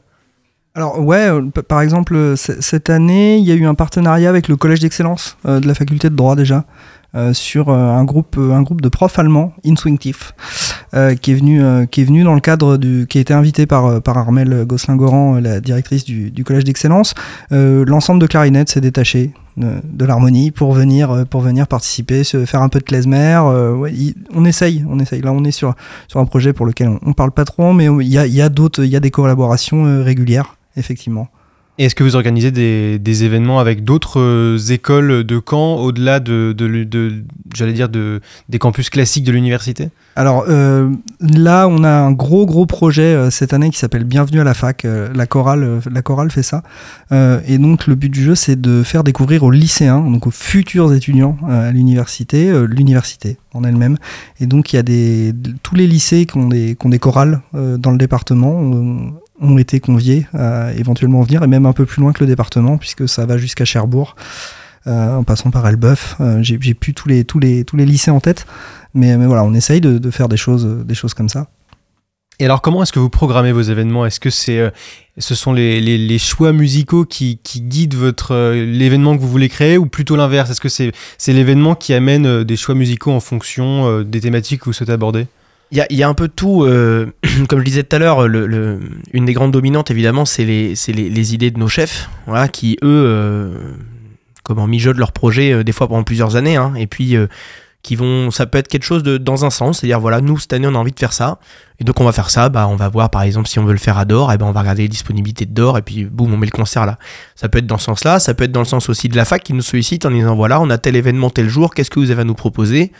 Alors ouais, euh, par exemple, euh, cette année, il y a eu un partenariat avec le Collège d'excellence euh, de la faculté de droit déjà. euh, sur euh, un groupe euh, un groupe de profs allemands Instinctif euh, qui est venu qui est venu dans le cadre du qui a été invité par par Armel Gosselin-Goran la directrice du, du collège d'excellence l'ensemble de clarinette s'est détaché de, de l'harmonie pour venir pour venir participer se faire un peu de klezmer ouais, on essaye on essaye là on est sur sur un projet pour lequel on, parle pas trop mais il y a y a d'autres il y a des collaborations régulières effectivement Et Est-ce que vous organisez des, des événements avec d'autres euh, écoles de Caen au-delà de, de, j'allais dire de, des campus classiques de l'université? Alors euh, là, on a un gros gros projet euh, cette année qui s'appelle Bienvenue à la fac. La chorale, la chorale fait ça. Et donc le but du jeu, c'est de faire découvrir aux lycéens, donc aux futurs étudiants à l'université, l'université en elle-même. Et donc il y a des tous les lycées qui ont des, qui ont des chorales dans le département. Ont été conviés à éventuellement venir et même un peu plus loin que le département puisque ça va jusqu'à Cherbourg euh, en passant par Elbeuf. Euh, j'ai plus tous les tous les tous les lycées en tête mais, mais voilà, on essaye de, de faire des choses, des choses comme ça. Et alors, comment est-ce que vous programmez vos événements? Est-ce que c'est, euh, ce sont les, les- les choix musicaux qui, qui guident votre euh, l'événement que vous voulez créer, ou plutôt l'inverse? Est-ce que c'est, c'est l'événement qui amène euh, des choix musicaux en fonction des thématiques que vous souhaitez aborder? Il y a, un peu tout. euh, comme je disais tout à l'heure, une des grandes dominantes, évidemment, c'est les, les, idées de nos chefs, voilà, qui, eux, euh, comment mijotent leur projet, euh, des fois pendant plusieurs années, hein, et puis euh, qui vont. Ça peut être quelque chose de, dans un sens, c'est-à-dire, voilà, nous, cette année, on a envie de faire ça, et donc on va faire ça, bah, on va voir, par exemple, si on veut le faire à Dor, et ben on va regarder les disponibilités de Dor, et puis boum, on met le concert là. Ça peut être dans ce sens-là, ça peut être dans le sens aussi de la fac qui nous sollicite en disant, voilà, on a tel événement tel jour, qu'est-ce que vous avez à nous proposer?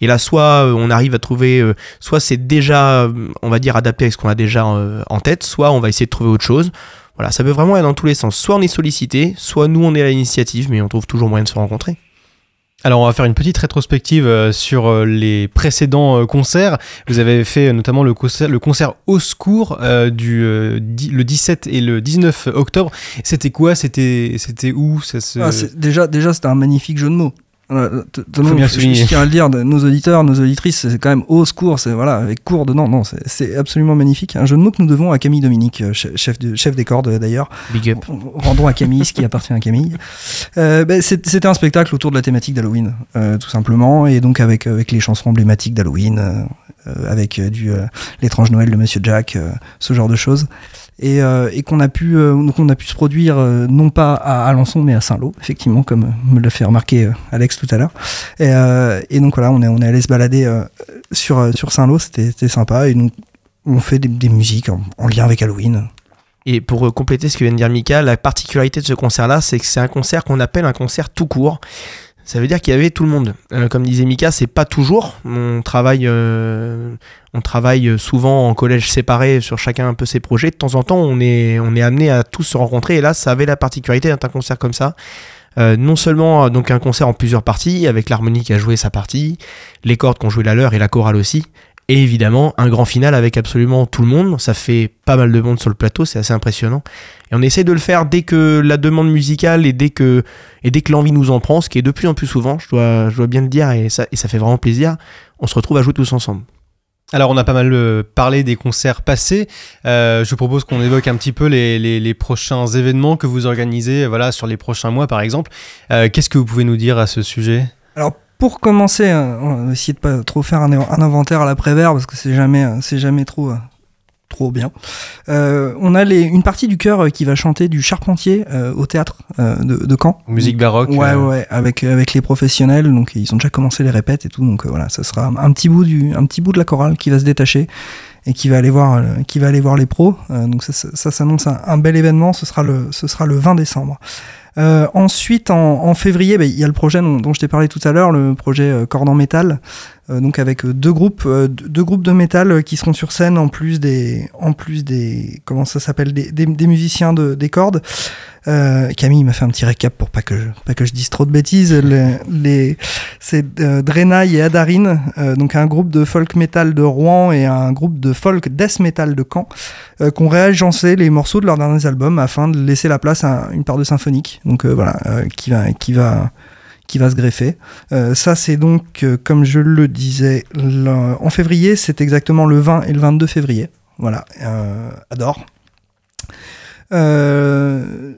Et là, soit euh, on arrive à trouver, euh, soit c'est déjà, euh, on va dire, adapté avec ce qu'on a déjà en tête, soit on va essayer de trouver autre chose. Voilà, ça peut vraiment aller dans tous les sens. Soit on est sollicité, soit nous on est à l'initiative, mais on trouve toujours moyen de se rencontrer. Alors, on va faire une petite rétrospective sur les précédents concerts. Vous avez fait notamment le concert, le concert Au secours euh, du euh, di- le 17 et le 19 octobre. C'était quoi? C'était c'était où? Ça se... Ah, c'est- déjà, déjà c'était un magnifique jeu de mots. T- Faut bien le je, je tiens à le dire, nos auditeurs, nos auditrices, c'est quand même au secours, c'est voilà, avec cours dedans. Non, c'est- absolument magnifique. Un jeu de mots que nous devons à Camille Dominique, euh, che- chef, de, chef des cordes euh, d'ailleurs. Big up. Rendons à Camille ce qui appartient à Camille. Euh, ben, C'était un spectacle autour de la thématique d'Halloween, euh, tout simplement, et donc avec, avec les chansons emblématiques d'Halloween, euh, euh, avec euh, du euh, l'étrange Noël de Monsieur Jack, euh, ce genre de choses. Et, euh, et qu'on a pu euh, donc on a pu se produire euh, non pas à Alençon mais à Saint-Lô effectivement comme me l'a fait remarquer Alex tout à l'heure. Et, donc voilà on est on est allé se balader sur sur Saint-Lô c'était sympa. Et donc on fait des, musiques en, en lien avec Halloween. Et pour compléter ce que vient de dire Mika, la particularité de ce concert-là, c'est que c'est un concert qu'on appelle un concert tout court. Ça veut dire qu'il y avait tout le monde. Euh, comme disait Mika, c'est pas toujours. On travaille, euh, on travaille souvent en collège séparé sur chacun un peu ses projets. De temps en temps, on est, on est amené à tous se rencontrer. Et là, ça avait la particularité d'être un concert comme ça. Euh, non seulement donc un concert en plusieurs parties, avec l'harmonie qui a joué sa partie, les cordes qui ont joué la leur et la chorale aussi, et évidemment un grand final avec absolument tout le monde. Ça fait pas mal de monde sur le plateau, c'est assez impressionnant. Et on essaie de le faire dès que la demande musicale et dès que, et dès que l'envie nous en prend, ce qui est de plus en plus souvent, je dois, je dois bien le dire, et ça, et ça fait vraiment plaisir. On se retrouve à jouer tous ensemble. Alors, on a pas mal euh, parlé des concerts passés. Euh, je vous propose qu'on évoque un petit peu les, les- les prochains événements que vous organisez voilà, sur les prochains mois, par exemple. Euh, Qu'est-ce que vous pouvez nous dire à ce sujet? Alors pour commencer, euh, on va essayer de pas trop faire un, un inventaire à l'après-vert parce que c'est jamais, euh, c'est jamais trop, euh, trop bien. Euh, on a les, une partie du chœur qui va chanter du Charpentier euh, au théâtre euh, de, de Caen. Musique baroque Ouais, ouais, avec avec les professionnels, donc ils ont déjà commencé les répètes et tout, donc voilà, ça sera un, petit bout du, un petit bout de la chorale qui va se détacher et qui va aller voir, qui va aller voir les pros. Euh, donc ça, ça, ça s'annonce un, un bel événement. Ce sera le, ce sera le 20 décembre. Euh, ensuite, en, en février, bah, il y a le projet dont, dont je t'ai parlé tout à l'heure, le projet euh, Corde en métal, donc avec euh, deux groupes, euh, deux groupes de métal euh, qui seront sur scène en plus des, en plus des, comment ça s'appelle, des, des, des musiciens de, des cordes. Euh, Camille m'a fait un petit récap pour pas que je, pas que je dise trop de bêtises. Les, les- c'est euh, Drenaï et Adarine, euh, donc un groupe de folk metal de Rouen et un groupe de folk death metal de Caen, euh, qui ont réagencé les morceaux de leurs derniers albums afin de laisser la place à une part de symphonique. Donc euh, voilà, euh, qui va, qui va, qui va se greffer. Euh, ça, c'est donc, euh, comme je le disais, en février, c'est exactement le 20 et le 22 février. Voilà, adore. Euh,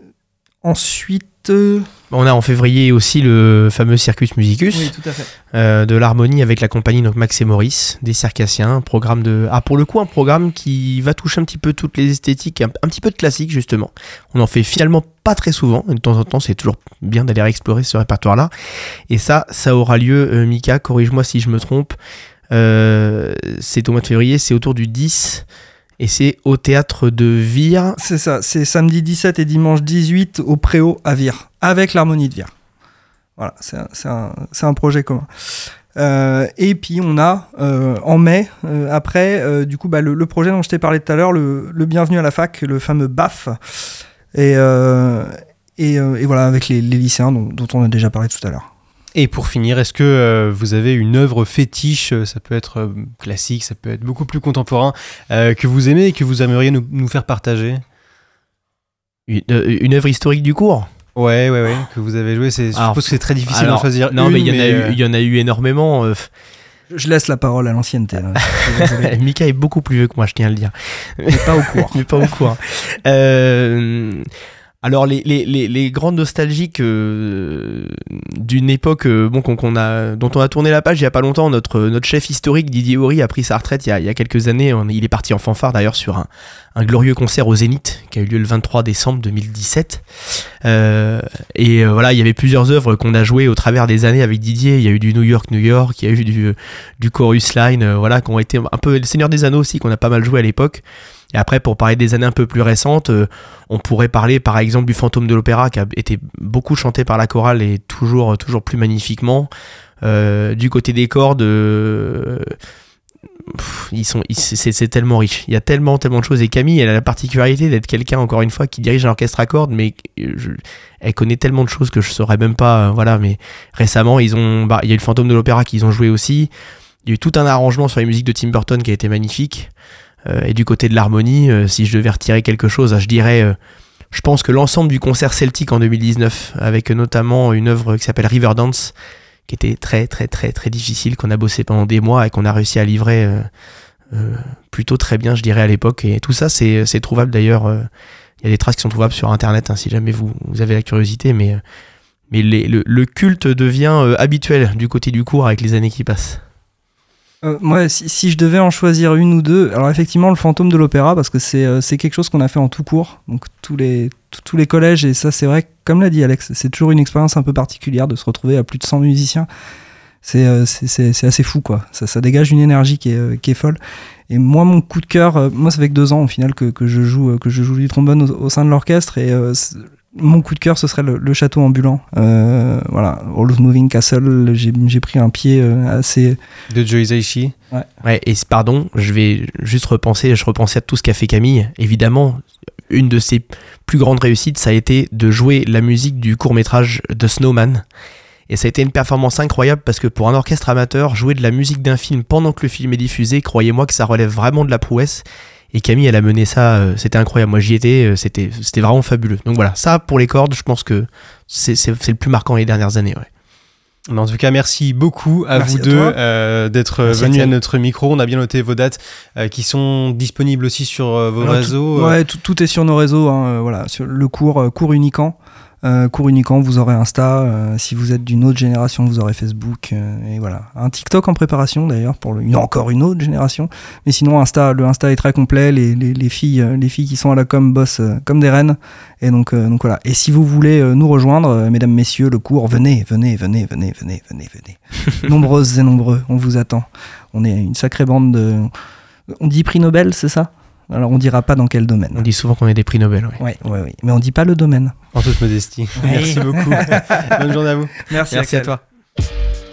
ensuite. euh, On a en février aussi le fameux Circus Musicus. Oui, tout à fait. euh, de l'harmonie avec la compagnie donc Max et Maurice, des circassiens, un programme de ah pour le coup un programme qui va toucher un petit peu toutes les esthétiques, un, un petit peu de classique justement. On en fait finalement pas très souvent, et de temps en temps c'est toujours bien d'aller explorer ce répertoire là. Et ça, ça aura lieu, euh, Mika, corrige-moi si je me trompe. C'est au mois de février, c'est autour du 10 et c'est au théâtre de Vire. C'est ça, c'est samedi 17 et dimanche 18 au Préau à Vire, avec l'harmonie de Vire. Voilà, c'est un, un- un projet commun. Euh, et puis on a euh, en mai, euh, après, du coup, bah, le, projet dont je t'ai parlé tout à l'heure, le, le Bienvenu à la fac, le fameux BAF. Et, et, voilà, avec les, lycéens dont on a déjà parlé tout à l'heure. Et pour finir, est-ce que euh, vous avez une œuvre fétiche, euh, ça peut être euh, classique, ça peut être beaucoup plus contemporain, euh, que vous aimez et que vous aimeriez nous, nous faire partager? Une, euh, une œuvre historique du cours? Ouais, ouais, ouais, que vous avez joué. C'est, je Alors, suppose que c'est très difficile d'en choisir Non, une, mais il y, en a euh, eu, il y en a eu énormément. euh, Je laisse la parole à l'ancienneté. Mika est beaucoup plus vieux que moi, je tiens à le dire. Mais pas au cours. mais pas au cours. Euh, alors les, les, les, les grandes nostalgiques euh, d'une époque euh, bon, qu'on, a, dont on a tourné la page il y a pas longtemps, notre, notre chef historique Didier Horry a pris sa retraite il y a, quelques années. Il est parti en fanfare d'ailleurs sur un, glorieux concert au Zénith qui a eu lieu le 23 décembre 2017. Euh, et euh, voilà, il y avait plusieurs œuvres qu'on a jouées au travers des années avec Didier. Il y a eu du New York, New York, il y a eu du, du Chorus Line, voilà, qui ont été un peu le Seigneur des Anneaux aussi, qu'on a pas mal joué à l'époque. Et après, pour parler des années un peu plus récentes, euh, on pourrait parler par exemple du Fantôme de l'Opéra qui a été beaucoup chanté par la chorale et toujours, toujours plus magnifiquement. Euh, du côté des cordes, euh, ils sont, c'est, tellement riche. Il y a tellement, tellement de choses. Et Camille, elle a la particularité d'être quelqu'un, encore une fois, qui dirige un orchestre à cordes, mais euh, elle connaît tellement de choses que je saurais même pas. euh, voilà, mais récemment, ils ont, bah, il y a eu le Fantôme de l'Opéra qu'ils ont joué aussi. Il y a eu tout un arrangement sur les musiques de Tim Burton qui a été magnifique. Euh, et du côté de l'harmonie, euh, si je devais retirer quelque chose, je dirais, euh, je pense que l'ensemble du concert celtique en 2019, avec notamment une œuvre qui s'appelle Riverdance, qui était très très très très difficile, qu'on a bossé pendant des mois et qu'on a réussi à livrer plutôt très bien, je dirais, à l'époque. Et tout ça, c'est trouvable d'ailleurs. Il y a des traces qui sont trouvables sur Internet, hein, si jamais vous, avez la curiosité. Mais, le, culte devient habituel du côté du cours avec les années qui passent. Euh, moi, si, si je devais en choisir une ou deux, alors effectivement, le fantôme de l'opéra, parce que c'est euh, quelque chose qu'on a fait en tout cours, donc tous les, tous- les collèges, et ça, c'est vrai, comme l'a dit Alex, c'est toujours une expérience un peu particulière de se retrouver à plus de 100 musiciens. C'est euh, c'est- assez fou, quoi. Ça, ça dégage une énergie qui est, euh, qui est folle. Et moi, mon coup de cœur, moi, ça fait que deux ans au final que, que je, joue, que je joue du trombone au, au sein de l'orchestre, et euh, mon coup de cœur, ce serait le, le château ambulant. Euh, voilà, All Moving Castle, j'ai pris un pied euh, assez. De Joe Hisaishi. Ouais, et pardon, je vais juste repenser, je repensais à tout ce qu'a fait Camille. Évidemment, une de ses plus grandes réussites, ça a été de jouer la musique du court-métrage The Snowman. Et ça a été une performance incroyable parce que pour un orchestre amateur, jouer de la musique d'un film pendant que le film est diffusé, croyez-moi que ça relève vraiment de la prouesse. Et Camille, elle a mené ça, euh, c'était incroyable. Moi, j'y étais, euh, c'était c'était vraiment fabuleux. Donc voilà, ça pour les cordes, je pense que c'est c'est- c'est le plus marquant les dernières années. ouais. En tout cas, merci beaucoup à Merci vous à deux euh, d'être Merci, venus à notre micro. On a bien noté vos dates euh, qui sont disponibles aussi sur euh, vos Alors, réseaux. tout, ouais, tout, tout est sur nos réseaux. hein, voilà, sur le cours, euh, cours Unicamp. Euh, cours Unicamp, vous aurez Insta. euh, si vous êtes d'une autre génération, vous aurez Facebook. euh, et voilà, un TikTok en préparation d'ailleurs pour le- une, encore une autre génération. Mais sinon, Insta, le Insta est très complet. Les, les, les filles, euh, les filles qui sont à la com bossent euh, comme des reines. Et donc, euh, donc voilà. Et si vous voulez nous rejoindre, mesdames, messieurs, le cours, venez, venez, venez, venez, venez, venez, venez. Nombreuses et nombreux, on vous attend. On est une sacrée bande de. On dit prix Nobel, c'est ça? Alors on dira pas dans quel domaine. On dit souvent qu'on est des prix Nobel. ouais. Ouais, ouais, ouais. Mais on dit pas le domaine. En toute modestie. Merci beaucoup. Bonne journée à vous. Merci, Merci à toi.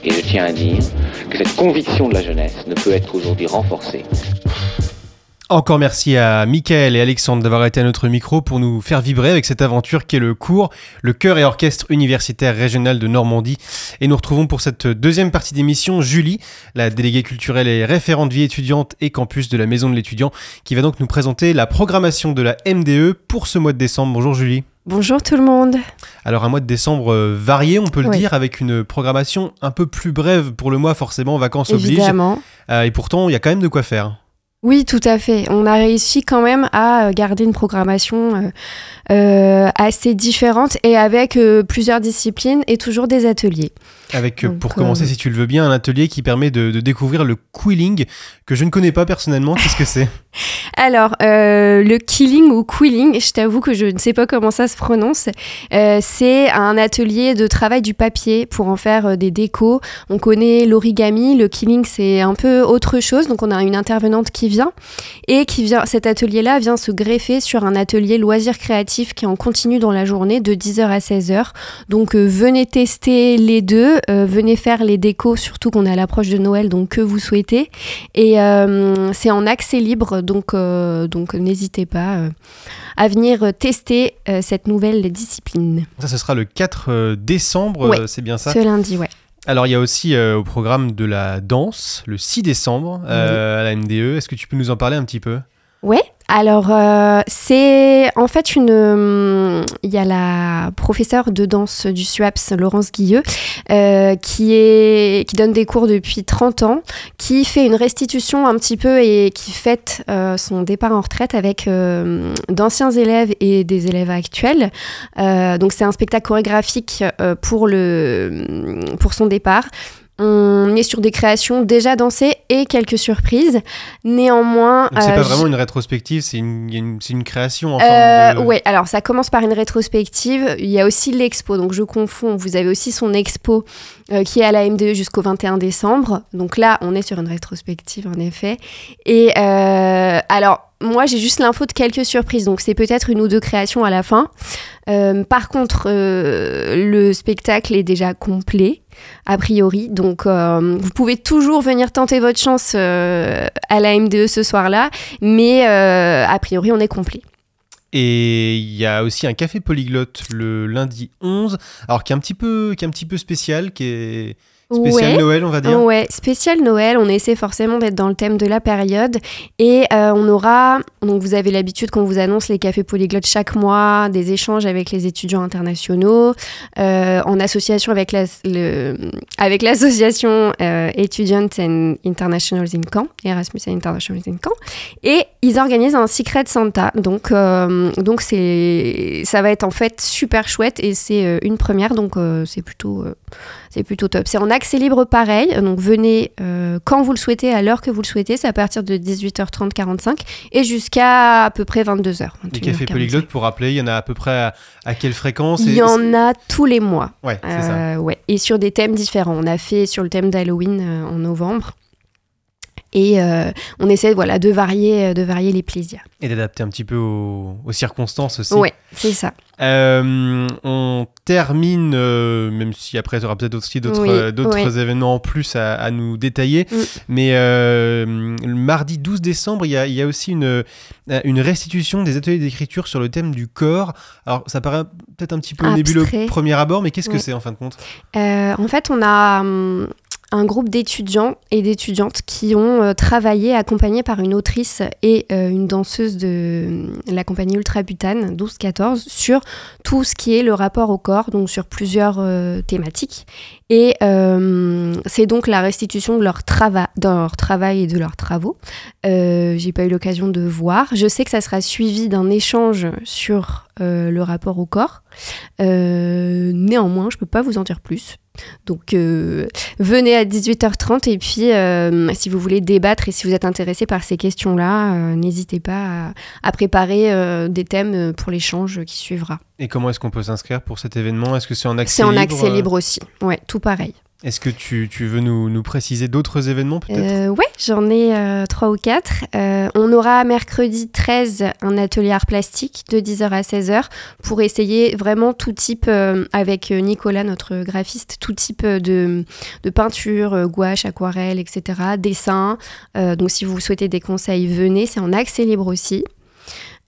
Et je tiens à dire que cette conviction de la jeunesse ne peut être aujourd'hui renforcée Encore merci à Michael et Alexandre d'avoir été à notre micro pour nous faire vibrer avec cette aventure qui est le cours, le chœur et orchestre universitaire régional de Normandie. Et nous retrouvons pour cette deuxième partie d'émission Julie, la déléguée culturelle et référente vie étudiante et campus de la Maison de l'étudiant, qui va donc nous présenter la programmation de la MDE pour ce mois de décembre. Bonjour Julie. Bonjour tout le monde. Alors un mois de décembre euh, varié, on peut le Oui. dire, avec une programmation un peu plus brève pour le mois, forcément, vacances obligent. Évidemment. Euh, et pourtant, il y a quand même de quoi faire. Oui, tout à fait. On a réussi quand même à euh, garder une programmation euh, euh, assez différente et avec plusieurs disciplines et toujours des ateliers. Avec, euh, Donc, pour commencer, euh, si tu le veux bien, un atelier qui permet de, de découvrir le quilling, que je ne connais pas personnellement. Qu'est-ce que c'est? Alors, euh, le killing ou quilling, je t'avoue que je ne sais pas comment ça se prononce. Euh, c'est un atelier de travail du papier pour en faire des décos. On connaît l'origami, le killing c'est un peu autre chose. Donc on a une intervenante qui vient et qui vient. Cet atelier-là vient se greffer sur un atelier loisirs créatifs qui en continue dans la journée de 10h à 16h. Donc euh, venez tester les deux, euh, venez faire les décos, surtout qu'on est à l'approche de Noël, donc que vous souhaitez. Et euh, c'est en accès libre, donc, euh, donc n'hésitez pas à venir tester cette nouvelle discipline. Ça, ce sera le 4 euh, décembre, Ouais, c'est bien ça Ce lundi, ouais. Alors, il y a aussi euh, au programme de la danse, le 6 décembre, euh, à la MDE. Est-ce que tu peux nous en parler un petit peu? Ouais, Alors, euh, c'est en fait une. Il y a la professeure de danse du SUAPS, Laurence Guilleux, euh, qui, est, qui donne des cours depuis 30 ans, qui fait une restitution un petit peu et qui fête euh, son départ en retraite avec d'anciens élèves et des élèves actuels. Donc, c'est un spectacle chorégraphique pour, le, pour son départ. On est sur des créations déjà dansées et quelques surprises. Néanmoins, c'est euh, pas vraiment une rétrospective, c'est une, une- c'est une création en euh, forme de... Ouais, alors ça commence par une rétrospective. Il y a aussi l'expo, donc je confonds. Vous avez aussi son expo euh, qui est à la MDE jusqu'au 21 décembre. Donc là, on est sur une rétrospective en effet. Et euh, alors. Moi, j'ai juste l'info de quelques surprises, donc c'est peut-être une ou deux créations à la fin. Euh, par contre, euh, le spectacle est déjà complet, a priori, donc euh, vous pouvez toujours venir tenter votre chance à la MDE ce soir-là, mais a priori, on est complet. Et il y a aussi un café polyglotte le lundi 11, alors qui est un petit peu, qui est un petit peu spécial, qui est spécial Ouais. Noël, on va dire. Ouais, spécial Noël, on essaie forcément d'être dans le thème de la période. Et euh, on aura, donc vous avez l'habitude qu'on vous annonce les cafés polyglottes chaque mois, des échanges avec les étudiants internationaux, euh, en association avec la- le- avec l'association euh, Students and Internationals in Caen, Erasmus and Internationals in Caen. Et ils organisent un Secret Santa. Donc, euh, donc c'est, ça va être en fait super chouette et c'est euh, une première, donc euh, c'est plutôt, euh, c'est plutôt top. C'est en accès libre pareil, donc venez euh, quand vous le souhaitez, à l'heure que vous le souhaitez, c'est à partir de 18h30, 45 et jusqu'à à peu près 22h. Les cafés polyglottes, pour rappeler, il y en a à peu près à, à quelle fréquence Il y en a tous les mois. Ouais, c'est ça. Euh, ouais. Et sur des thèmes différents. On a fait sur le thème d'Halloween euh, en novembre. Et euh, on essaie voilà, de, varier, de varier les plaisirs. Et d'adapter un petit peu aux, aux circonstances aussi. Ouais, c'est ça. Euh, on termine, euh, même si après il y aura peut-être aussi d'autres Oui, euh, oui. événements en plus à, à nous détailler. Mm. Mais euh, le mardi 12 décembre, il y a, il y a aussi une, euh, une restitution des ateliers d'écriture sur le thème du corps. Alors ça paraît peut-être un petit peu nébuleux au premier abord, mais qu'est-ce que Oui. c'est en fin de compte? Euh, en fait, on a hum, un groupe d'étudiants et d'étudiantes qui ont euh, travaillé, accompagnés par une autrice et euh, une danseuse de hum, la compagnie Ultra Butane 12-14, sur tout ce qui est le rapport au corps, donc sur plusieurs euh, thématiques. Et euh, c'est donc la restitution de leur, de leur travail et de leurs travaux. Euh, J'ai pas eu l'occasion de voir. Je sais que ça sera suivi d'un échange sur euh, le rapport au corps. Euh, néanmoins, je peux pas vous en dire plus. Donc euh, venez à 18h30 et puis euh, si vous voulez débattre et si vous êtes intéressé par ces questions-là, n'hésitez pas à, à préparer des thèmes pour l'échange qui suivra. Et comment est-ce qu'on peut s'inscrire pour cet événement? Est-ce que c'est en accès C'est en libre accès libre aussi. Ouais, tout pareil. Est-ce que tu, tu veux nous, nous préciser d'autres événements peut-être? Euh, ouais, j'en ai euh, trois ou quatre. Euh, on aura mercredi 13 un atelier art plastique de 10h à 16h pour essayer vraiment tout type, euh, avec euh, Nicolas, notre graphiste, tout type euh, de, de peinture, euh, gouache, aquarelle, etc., dessin. Euh, donc si vous souhaitez des conseils, venez, c'est en accès libre aussi.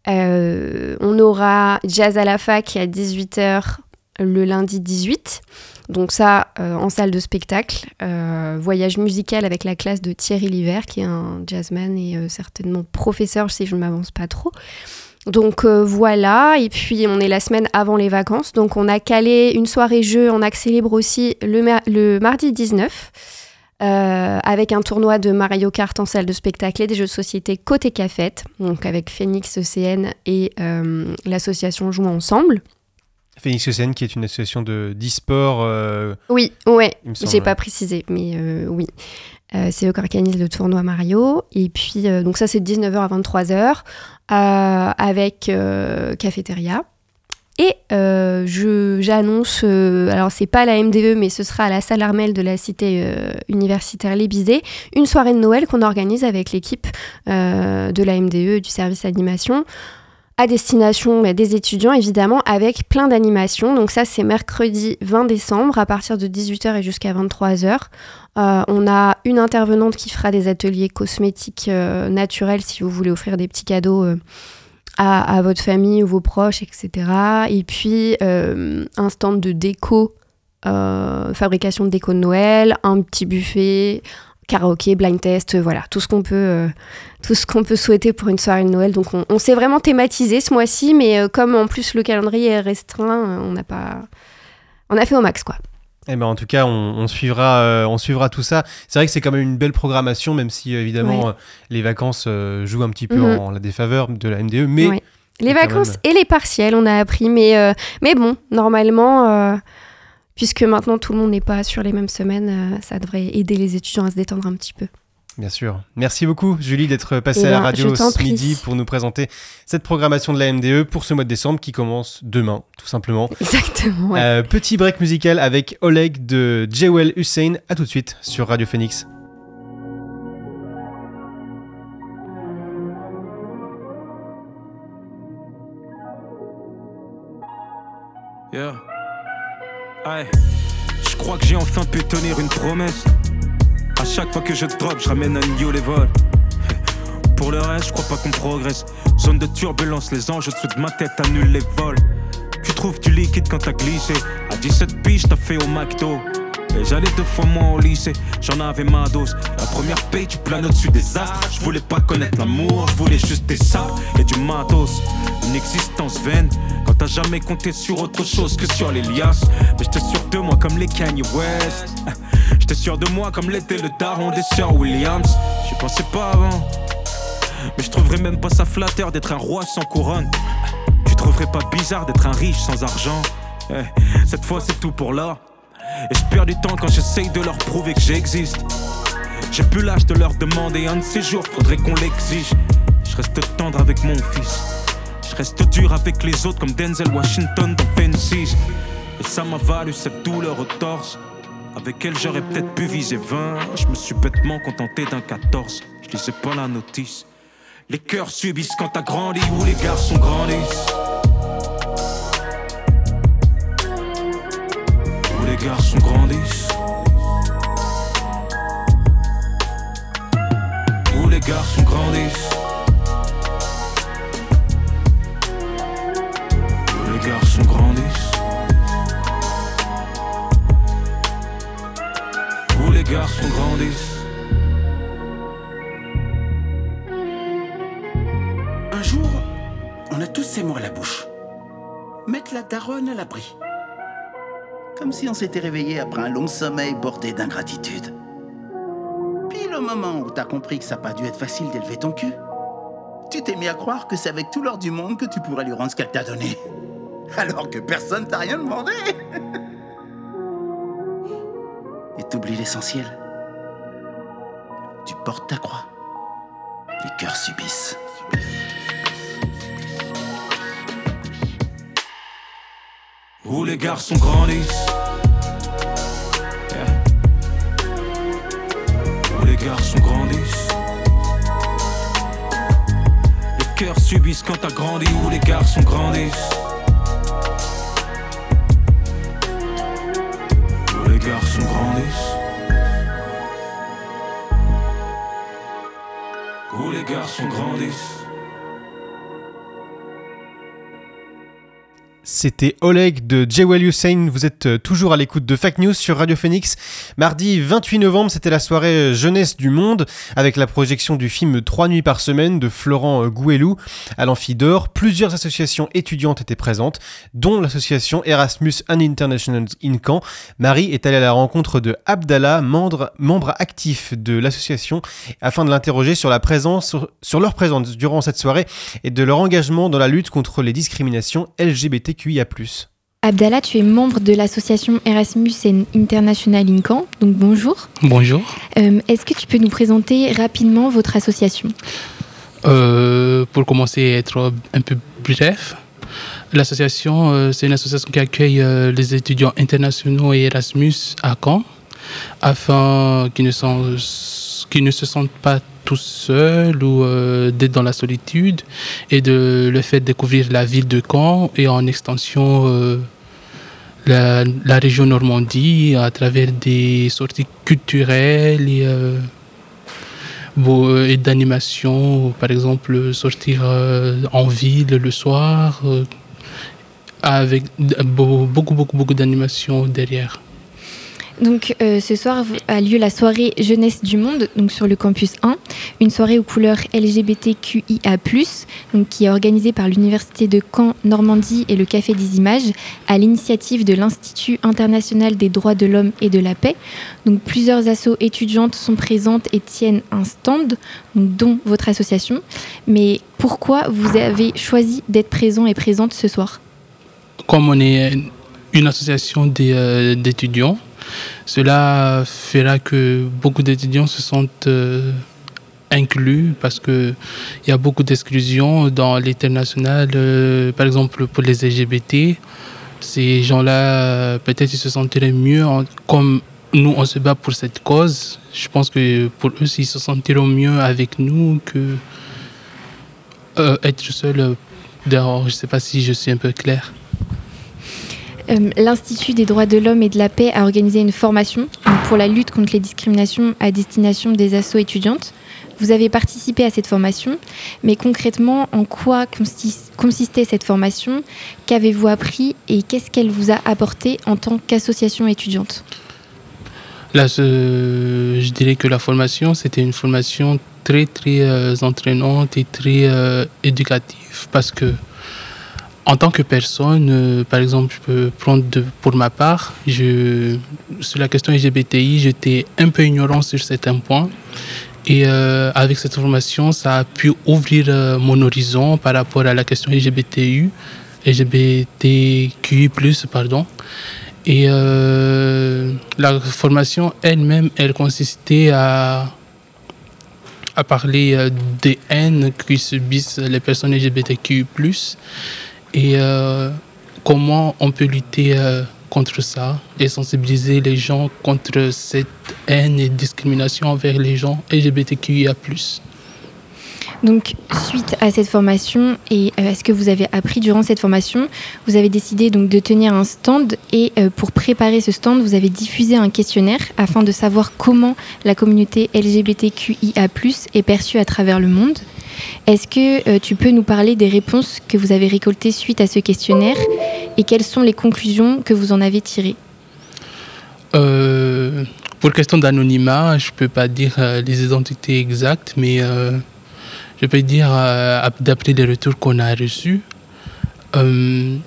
Euh, on aura Jazz à la fac à 18h le lundi 18. Donc ça, euh, en salle de spectacle, euh, voyage musical avec la classe de Thierry Liver, qui est un jazzman et certainement professeur si je ne m'avance pas trop. Donc voilà, et puis on est la semaine avant les vacances, donc on a calé une soirée jeu en accès aussi le, le mardi 19. Euh, avec un tournoi de Mario Kart en salle de spectacle et des jeux de société côté cafette, donc avec Phoenix ECN et euh, l'association Jouons Ensemble. Phoenix ECN qui est une association de d'e-sport. euh, Oui, ouais, j'ai pas précisé, mais euh, oui. C'est eux qui organisent le tournoi Mario. Et puis, donc ça, c'est de 19h à 23h euh, avec cafétéria. Et euh, j'annonce, euh, alors c'est pas la MDE, mais ce sera à la salle Armel de la cité euh, universitaire Lébizé, une soirée de Noël qu'on organise avec l'équipe euh, de la MDE, du service animation, à destination bah, des étudiants évidemment, avec plein d'animations. Donc ça c'est mercredi 20 décembre à partir de 18h et jusqu'à 23h. Euh, on a une intervenante qui fera des ateliers cosmétiques naturels si vous voulez offrir des petits cadeaux. À, votre famille ou vos proches, etc. Et puis euh, un stand de déco, euh, fabrication de déco de Noël, un petit buffet, karaoké, blind test, euh, voilà, tout ce qu'on peut, peut souhaiter pour une soirée de Noël. Donc on, on s'est vraiment thématisé ce mois-ci, mais comme en plus le calendrier est restreint, on n'a pas, on a fait au max quoi. Eh ben, en tout cas, on, on suivra, euh, on suivra tout ça. C'est vrai que c'est quand même une belle programmation, même si euh, évidemment Ouais. euh, les vacances euh, jouent un petit peu Mhm. en la défaveur de la MDE, mais Ouais. Les vacances même. et les partiels, on a appris, mais, mais bon, normalement, puisque maintenant tout le monde n'est pas sur les mêmes semaines, ça devrait aider les étudiants à se détendre un petit peu. Bien sûr. Merci beaucoup, Julie, d'être passée Eh à la ben, radio ce prie. midi pour nous présenter cette programmation de la MDE pour ce mois de décembre qui commence demain, tout simplement. Exactement. ouais. Euh, petit break musical avec Oleg de Jewel Hussein. À tout de suite sur Radio Phoenix. Yeah. Je crois que j'ai enfin pu tenir une promesse. À chaque fois que je drop, je ramène un new level. Pour le reste, je crois pas qu'on progresse. Zone de turbulence, les anges au-dessus de ma tête annulent les vols. Tu trouves du liquide quand t'as glissé. À 17 piges, t'as fait au McDo. J'allais deux fois moins au lycée, j'en avais ma dose. La première paye, tu planes au-dessus des astres. Je voulais pas connaître l'amour, je voulais juste des sables et du matos. Une existence vaine, quand t'as jamais compté sur autre chose que sur les liasses. Mais j'étais sûr de moi comme les Kanye West. J'étais sûr de moi comme l'était le daron des sœurs Williams. J'y pensais pas avant. Mais je trouverais même pas ça flatteur d'être un roi sans couronne. Tu trouverais pas bizarre d'être un riche sans argent. Eh, cette fois c'est tout pour l'or. Et je perds du temps quand j'essaye de leur prouver que j'existe. J'ai plus l'âge de leur demander un de ces jours, faudrait qu'on l'exige. Je reste tendre avec mon fils. Je reste dur avec les autres comme Denzel Washington dans Fences. Et ça m'a valu cette douleur au torse. Avec elle j'aurais peut-être pu viser 20. Je me suis bêtement contenté d'un 14. Je lisais pas la notice. Les cœurs subissent quand t'as grandi ou les garçons grandissent. Garçons grandissent. Où les garçons grandissent. Où les garçons grandissent. Où les garçons grandissent. Un jour, on a tous ces mots à la bouche. Mettre la daronne à l'abri. Comme si on s'était réveillé après un long sommeil bordé d'ingratitude. Puis le moment où t'as compris que ça n'a pas dû être facile d'élever ton cul, tu t'es mis à croire que c'est avec tout l'or du monde que tu pourrais lui rendre ce qu'elle t'a donné. Alors que personne t'a rien demandé. Et t'oublies l'essentiel. Tu portes ta croix. Les cœurs subissent. Où les garçons grandissent. Où les garçons grandissent. Les cœurs subissent quand t'as grandi. Où les garçons grandissent. Où les garçons grandissent. Où les garçons grandissent. C'était Oleg de Jewel Hussein. Vous êtes euh, toujours à l'écoute de Fake News sur Radio Phoenix. Mardi 28 novembre, c'était la soirée euh, jeunesse du monde avec la projection du film Trois nuits par semaine de Florent euh, Gouelou à l'Amphidore. Plusieurs associations étudiantes étaient présentes, dont l'association Erasmus and International in Caen. Marie est allée à la rencontre de Abdallah, membre, actif de l'association, afin de l'interroger sur la présence, sur, sur leur présence durant cette soirée et de leur engagement dans la lutte contre les discriminations LGBTQIA+. Abdallah, tu es membre de l'association Erasmus and International in Caen, donc bonjour. Bonjour. Euh, Est-ce que tu peux nous présenter rapidement votre association Euh, pour commencer et être un peu bref, l'association, euh, c'est une association qui accueille euh, les étudiants internationaux et Erasmus à Caen, afin qu'ils ne, se sentent pas tout seuls ou euh, d'être dans la solitude et de le fait découvrir la ville de Caen et en extension euh, la, région Normandie à travers des sorties culturelles et euh, et d'animation, par exemple sortir euh, en ville le soir, euh, avec beaucoup, beaucoup, beaucoup d'animation derrière. Donc euh, ce soir a lieu la soirée Jeunesse du Monde, donc sur le campus 1, une soirée aux couleurs LGBTQIA+, donc qui est organisée par l'Université de Caen, Normandie et le Café des Images, à l'initiative de l'Institut international des droits de l'homme et de la paix. Donc plusieurs assos étudiantes sont présentes et tiennent un stand, dont votre association. Mais pourquoi vous avez choisi d'être présent et présente ce soir? Comme on est une association euh, d'étudiants, cela fera que beaucoup d'étudiants se sentent euh, inclus parce qu'il y a beaucoup d'exclusions dans l'international, euh, par exemple pour les LGBT. Ces gens-là, peut-être ils se sentiraient mieux comme nous, on se bat pour cette cause. Je pense que pour eux, ils se sentiront mieux avec nous que euh, être seul dehors. Je ne sais pas si je suis un peu clair. Euh, L'Institut des droits de l'homme et de la paix a organisé une formation pour la lutte contre les discriminations à destination des assos étudiantes. Vous avez participé à cette formation, mais concrètement, en quoi consis- consistait cette formation? Qu'avez-vous appris et qu'est-ce qu'elle vous a apporté en tant qu'association étudiante? Là, je, je dirais que la formation, c'était une formation très, très euh, entraînante et très euh, éducative parce que, en tant que personne, euh, par exemple, je peux prendre pour ma part, sur la question LGBTI, j'étais un peu ignorant sur certains points. Et euh, avec cette formation, ça a pu ouvrir euh, mon horizon par rapport à la question LGBTU, LGBTQI+, pardon. Et la formation elle-même, elle consistait à, à parler des haines que subissent les personnes LGBTQ+, et euh, comment on peut lutter euh, contre ça et sensibiliser les gens contre cette haine et discrimination envers les gens LGBTQIA+. Donc, suite à cette formation et euh, à ce que vous avez appris durant cette formation, vous avez décidé donc de tenir un stand et euh, pour préparer ce stand, vous avez diffusé un questionnaire afin de savoir comment la communauté LGBTQIA+ est perçue à travers le monde. Est-ce que euh, tu peux nous parler des réponses que vous avez récoltées suite à ce questionnaire et quelles sont les conclusions que vous en avez tirées? Euh, pour question d'anonymat, je peux pas dire les identités exactes, mais je peux dire, euh, ap- d'après les retours qu'on a reçus, euh,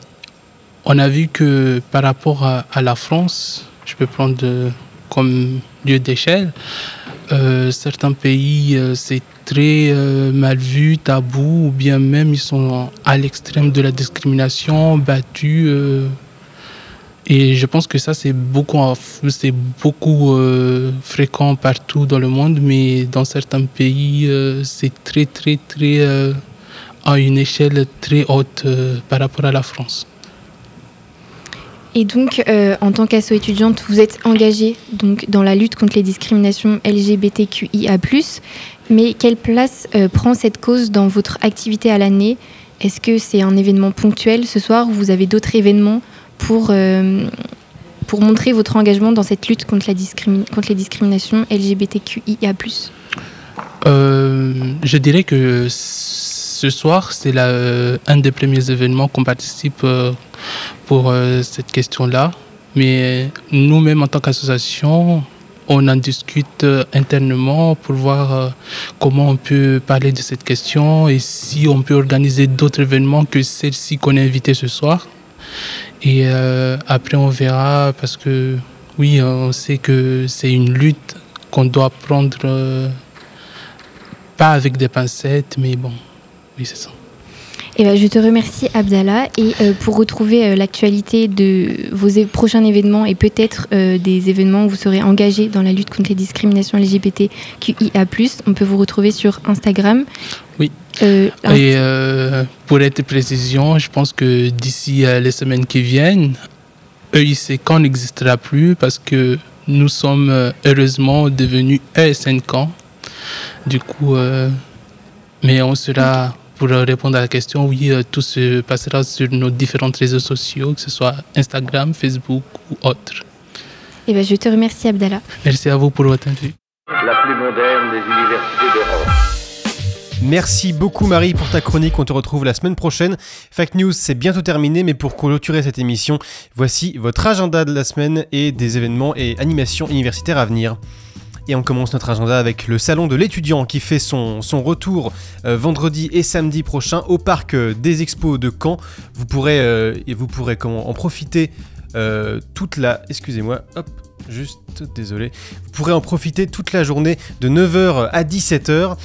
on a vu que par rapport à, la France, je peux prendre euh, comme lieu d'échelle, certains pays, c'est très mal vu, tabou, ou bien même ils sont à l'extrême de la discrimination, battus. Et je pense que ça, c'est beaucoup, c'est beaucoup euh, fréquent partout dans le monde, mais dans certains pays, euh, c'est très, très, très, euh, à une échelle très haute par rapport à la France. Et donc, en tant qu'asso étudiante, vous êtes engagée donc, dans la lutte contre les discriminations LGBTQIA+. Mais quelle place prend cette cause dans votre activité à l'année? Est-ce que c'est un événement ponctuel ce soir ou vous avez d'autres événements pour, euh, pour montrer votre engagement dans cette lutte contre, la contre les discriminations LGBTQIA+. Euh, je dirais que ce soir, c'est un des premiers événements qu'on participe euh, pour cette question-là. Mais nous-mêmes, en tant qu'association, on en discute internement pour voir comment on peut parler de cette question et si on peut organiser d'autres événements que celle-ci qu'on a invité ce soir. Et euh, après, on verra parce que oui, on sait que c'est une lutte qu'on doit prendre euh, pas avec des pincettes, mais bon, oui, c'est ça. Eh ben, je te remercie Abdallah et euh, pour retrouver l'actualité de vos prochains événements et peut-être des événements où vous serez engagé dans la lutte contre les discriminations LGBTQIA+, on peut vous retrouver sur Instagram. Euh, Et euh, pour être précision, je pense que d'ici euh, les semaines qui viennent, EIC Camp n'existera plus parce que nous sommes heureusement devenus ESN Camp. Du coup, euh, mais on sera, pour répondre à la question, oui, euh, tout se passera sur nos différents réseaux sociaux, que ce soit Instagram, Facebook ou autres. eh ben, je te remercie Abdallah. Merci à vous pour votre invite. La plus moderne des universités d'Europe. Merci beaucoup Marie pour ta chronique, on te retrouve la semaine prochaine. Fact News c'est bientôt terminé mais pour clôturer cette émission, voici votre agenda de la semaine et des événements et animations universitaires à venir. Et on commence notre agenda avec le salon de l'étudiant qui fait son, retour euh, vendredi et samedi prochain au parc euh, des expos de Caen. Vous pourrez, euh, vous pourrez comment, en profiter toute la... Excusez-moi, hop, juste désolé. Vous pourrez en profiter toute la journée de 9h à 17h.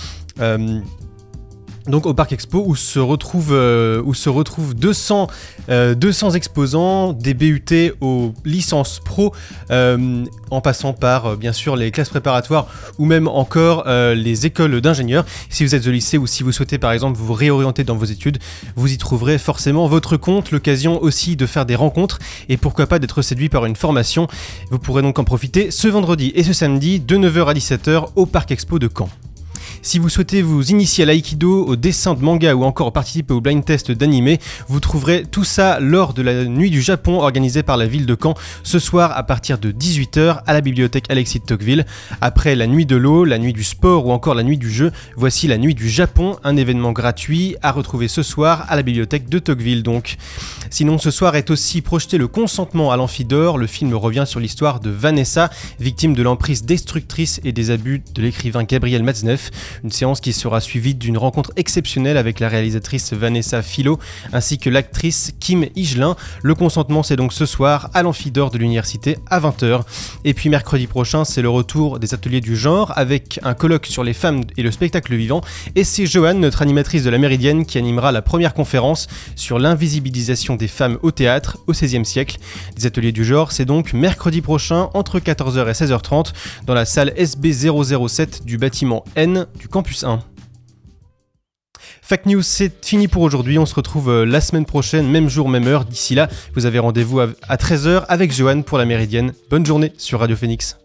Donc au Parc Expo où se retrouvent, euh, où se retrouvent 200, euh, 200 exposants, des BUT aux licences pro, euh, en passant par bien sûr les classes préparatoires ou même encore les écoles d'ingénieurs. Si vous êtes au lycée ou si vous souhaitez par exemple vous réorienter dans vos études, vous y trouverez forcément votre compte, l'occasion aussi de faire des rencontres et pourquoi pas d'être séduit par une formation. Vous pourrez donc en profiter ce vendredi et ce samedi de 9h à 17h au Parc Expo de Caen. Si vous souhaitez vous initier à l'aïkido, au dessin de manga ou encore participer au blind test d'anime, vous trouverez tout ça lors de la nuit du Japon organisée par la ville de Caen ce soir à partir de 18h à la bibliothèque Alexis de Tocqueville. Après la nuit de l'eau, la nuit du sport ou encore la nuit du jeu, voici la nuit du Japon, un événement gratuit à retrouver ce soir à la bibliothèque de Tocqueville donc. Sinon ce soir est aussi projeté le consentement à l'amphidore, le film revient sur l'histoire de Vanessa, victime de l'emprise destructrice et des abus de l'écrivain Gabriel Matzneff, une séance qui sera suivie d'une rencontre exceptionnelle avec la réalisatrice Vanessa Philo ainsi que l'actrice Kim Higelin. Le consentement c'est donc ce soir à l'amphidore de l'université à 20h. Et puis mercredi prochain c'est le retour des ateliers du genre avec un colloque sur les femmes et le spectacle vivant et c'est Joanne, notre animatrice de la Méridienne, qui animera la première conférence sur l'invisibilisation des femmes au théâtre au XVIe siècle. Des ateliers du genre, c'est donc mercredi prochain entre 14h et 16h30 dans la salle SB007 du bâtiment N du campus 1. Fact News, c'est fini pour aujourd'hui. On se retrouve euh, la semaine prochaine, même jour, même heure. D'ici là, vous avez rendez-vous à 13h avec Johan pour la Méridienne. Bonne journée sur Radio Phoenix.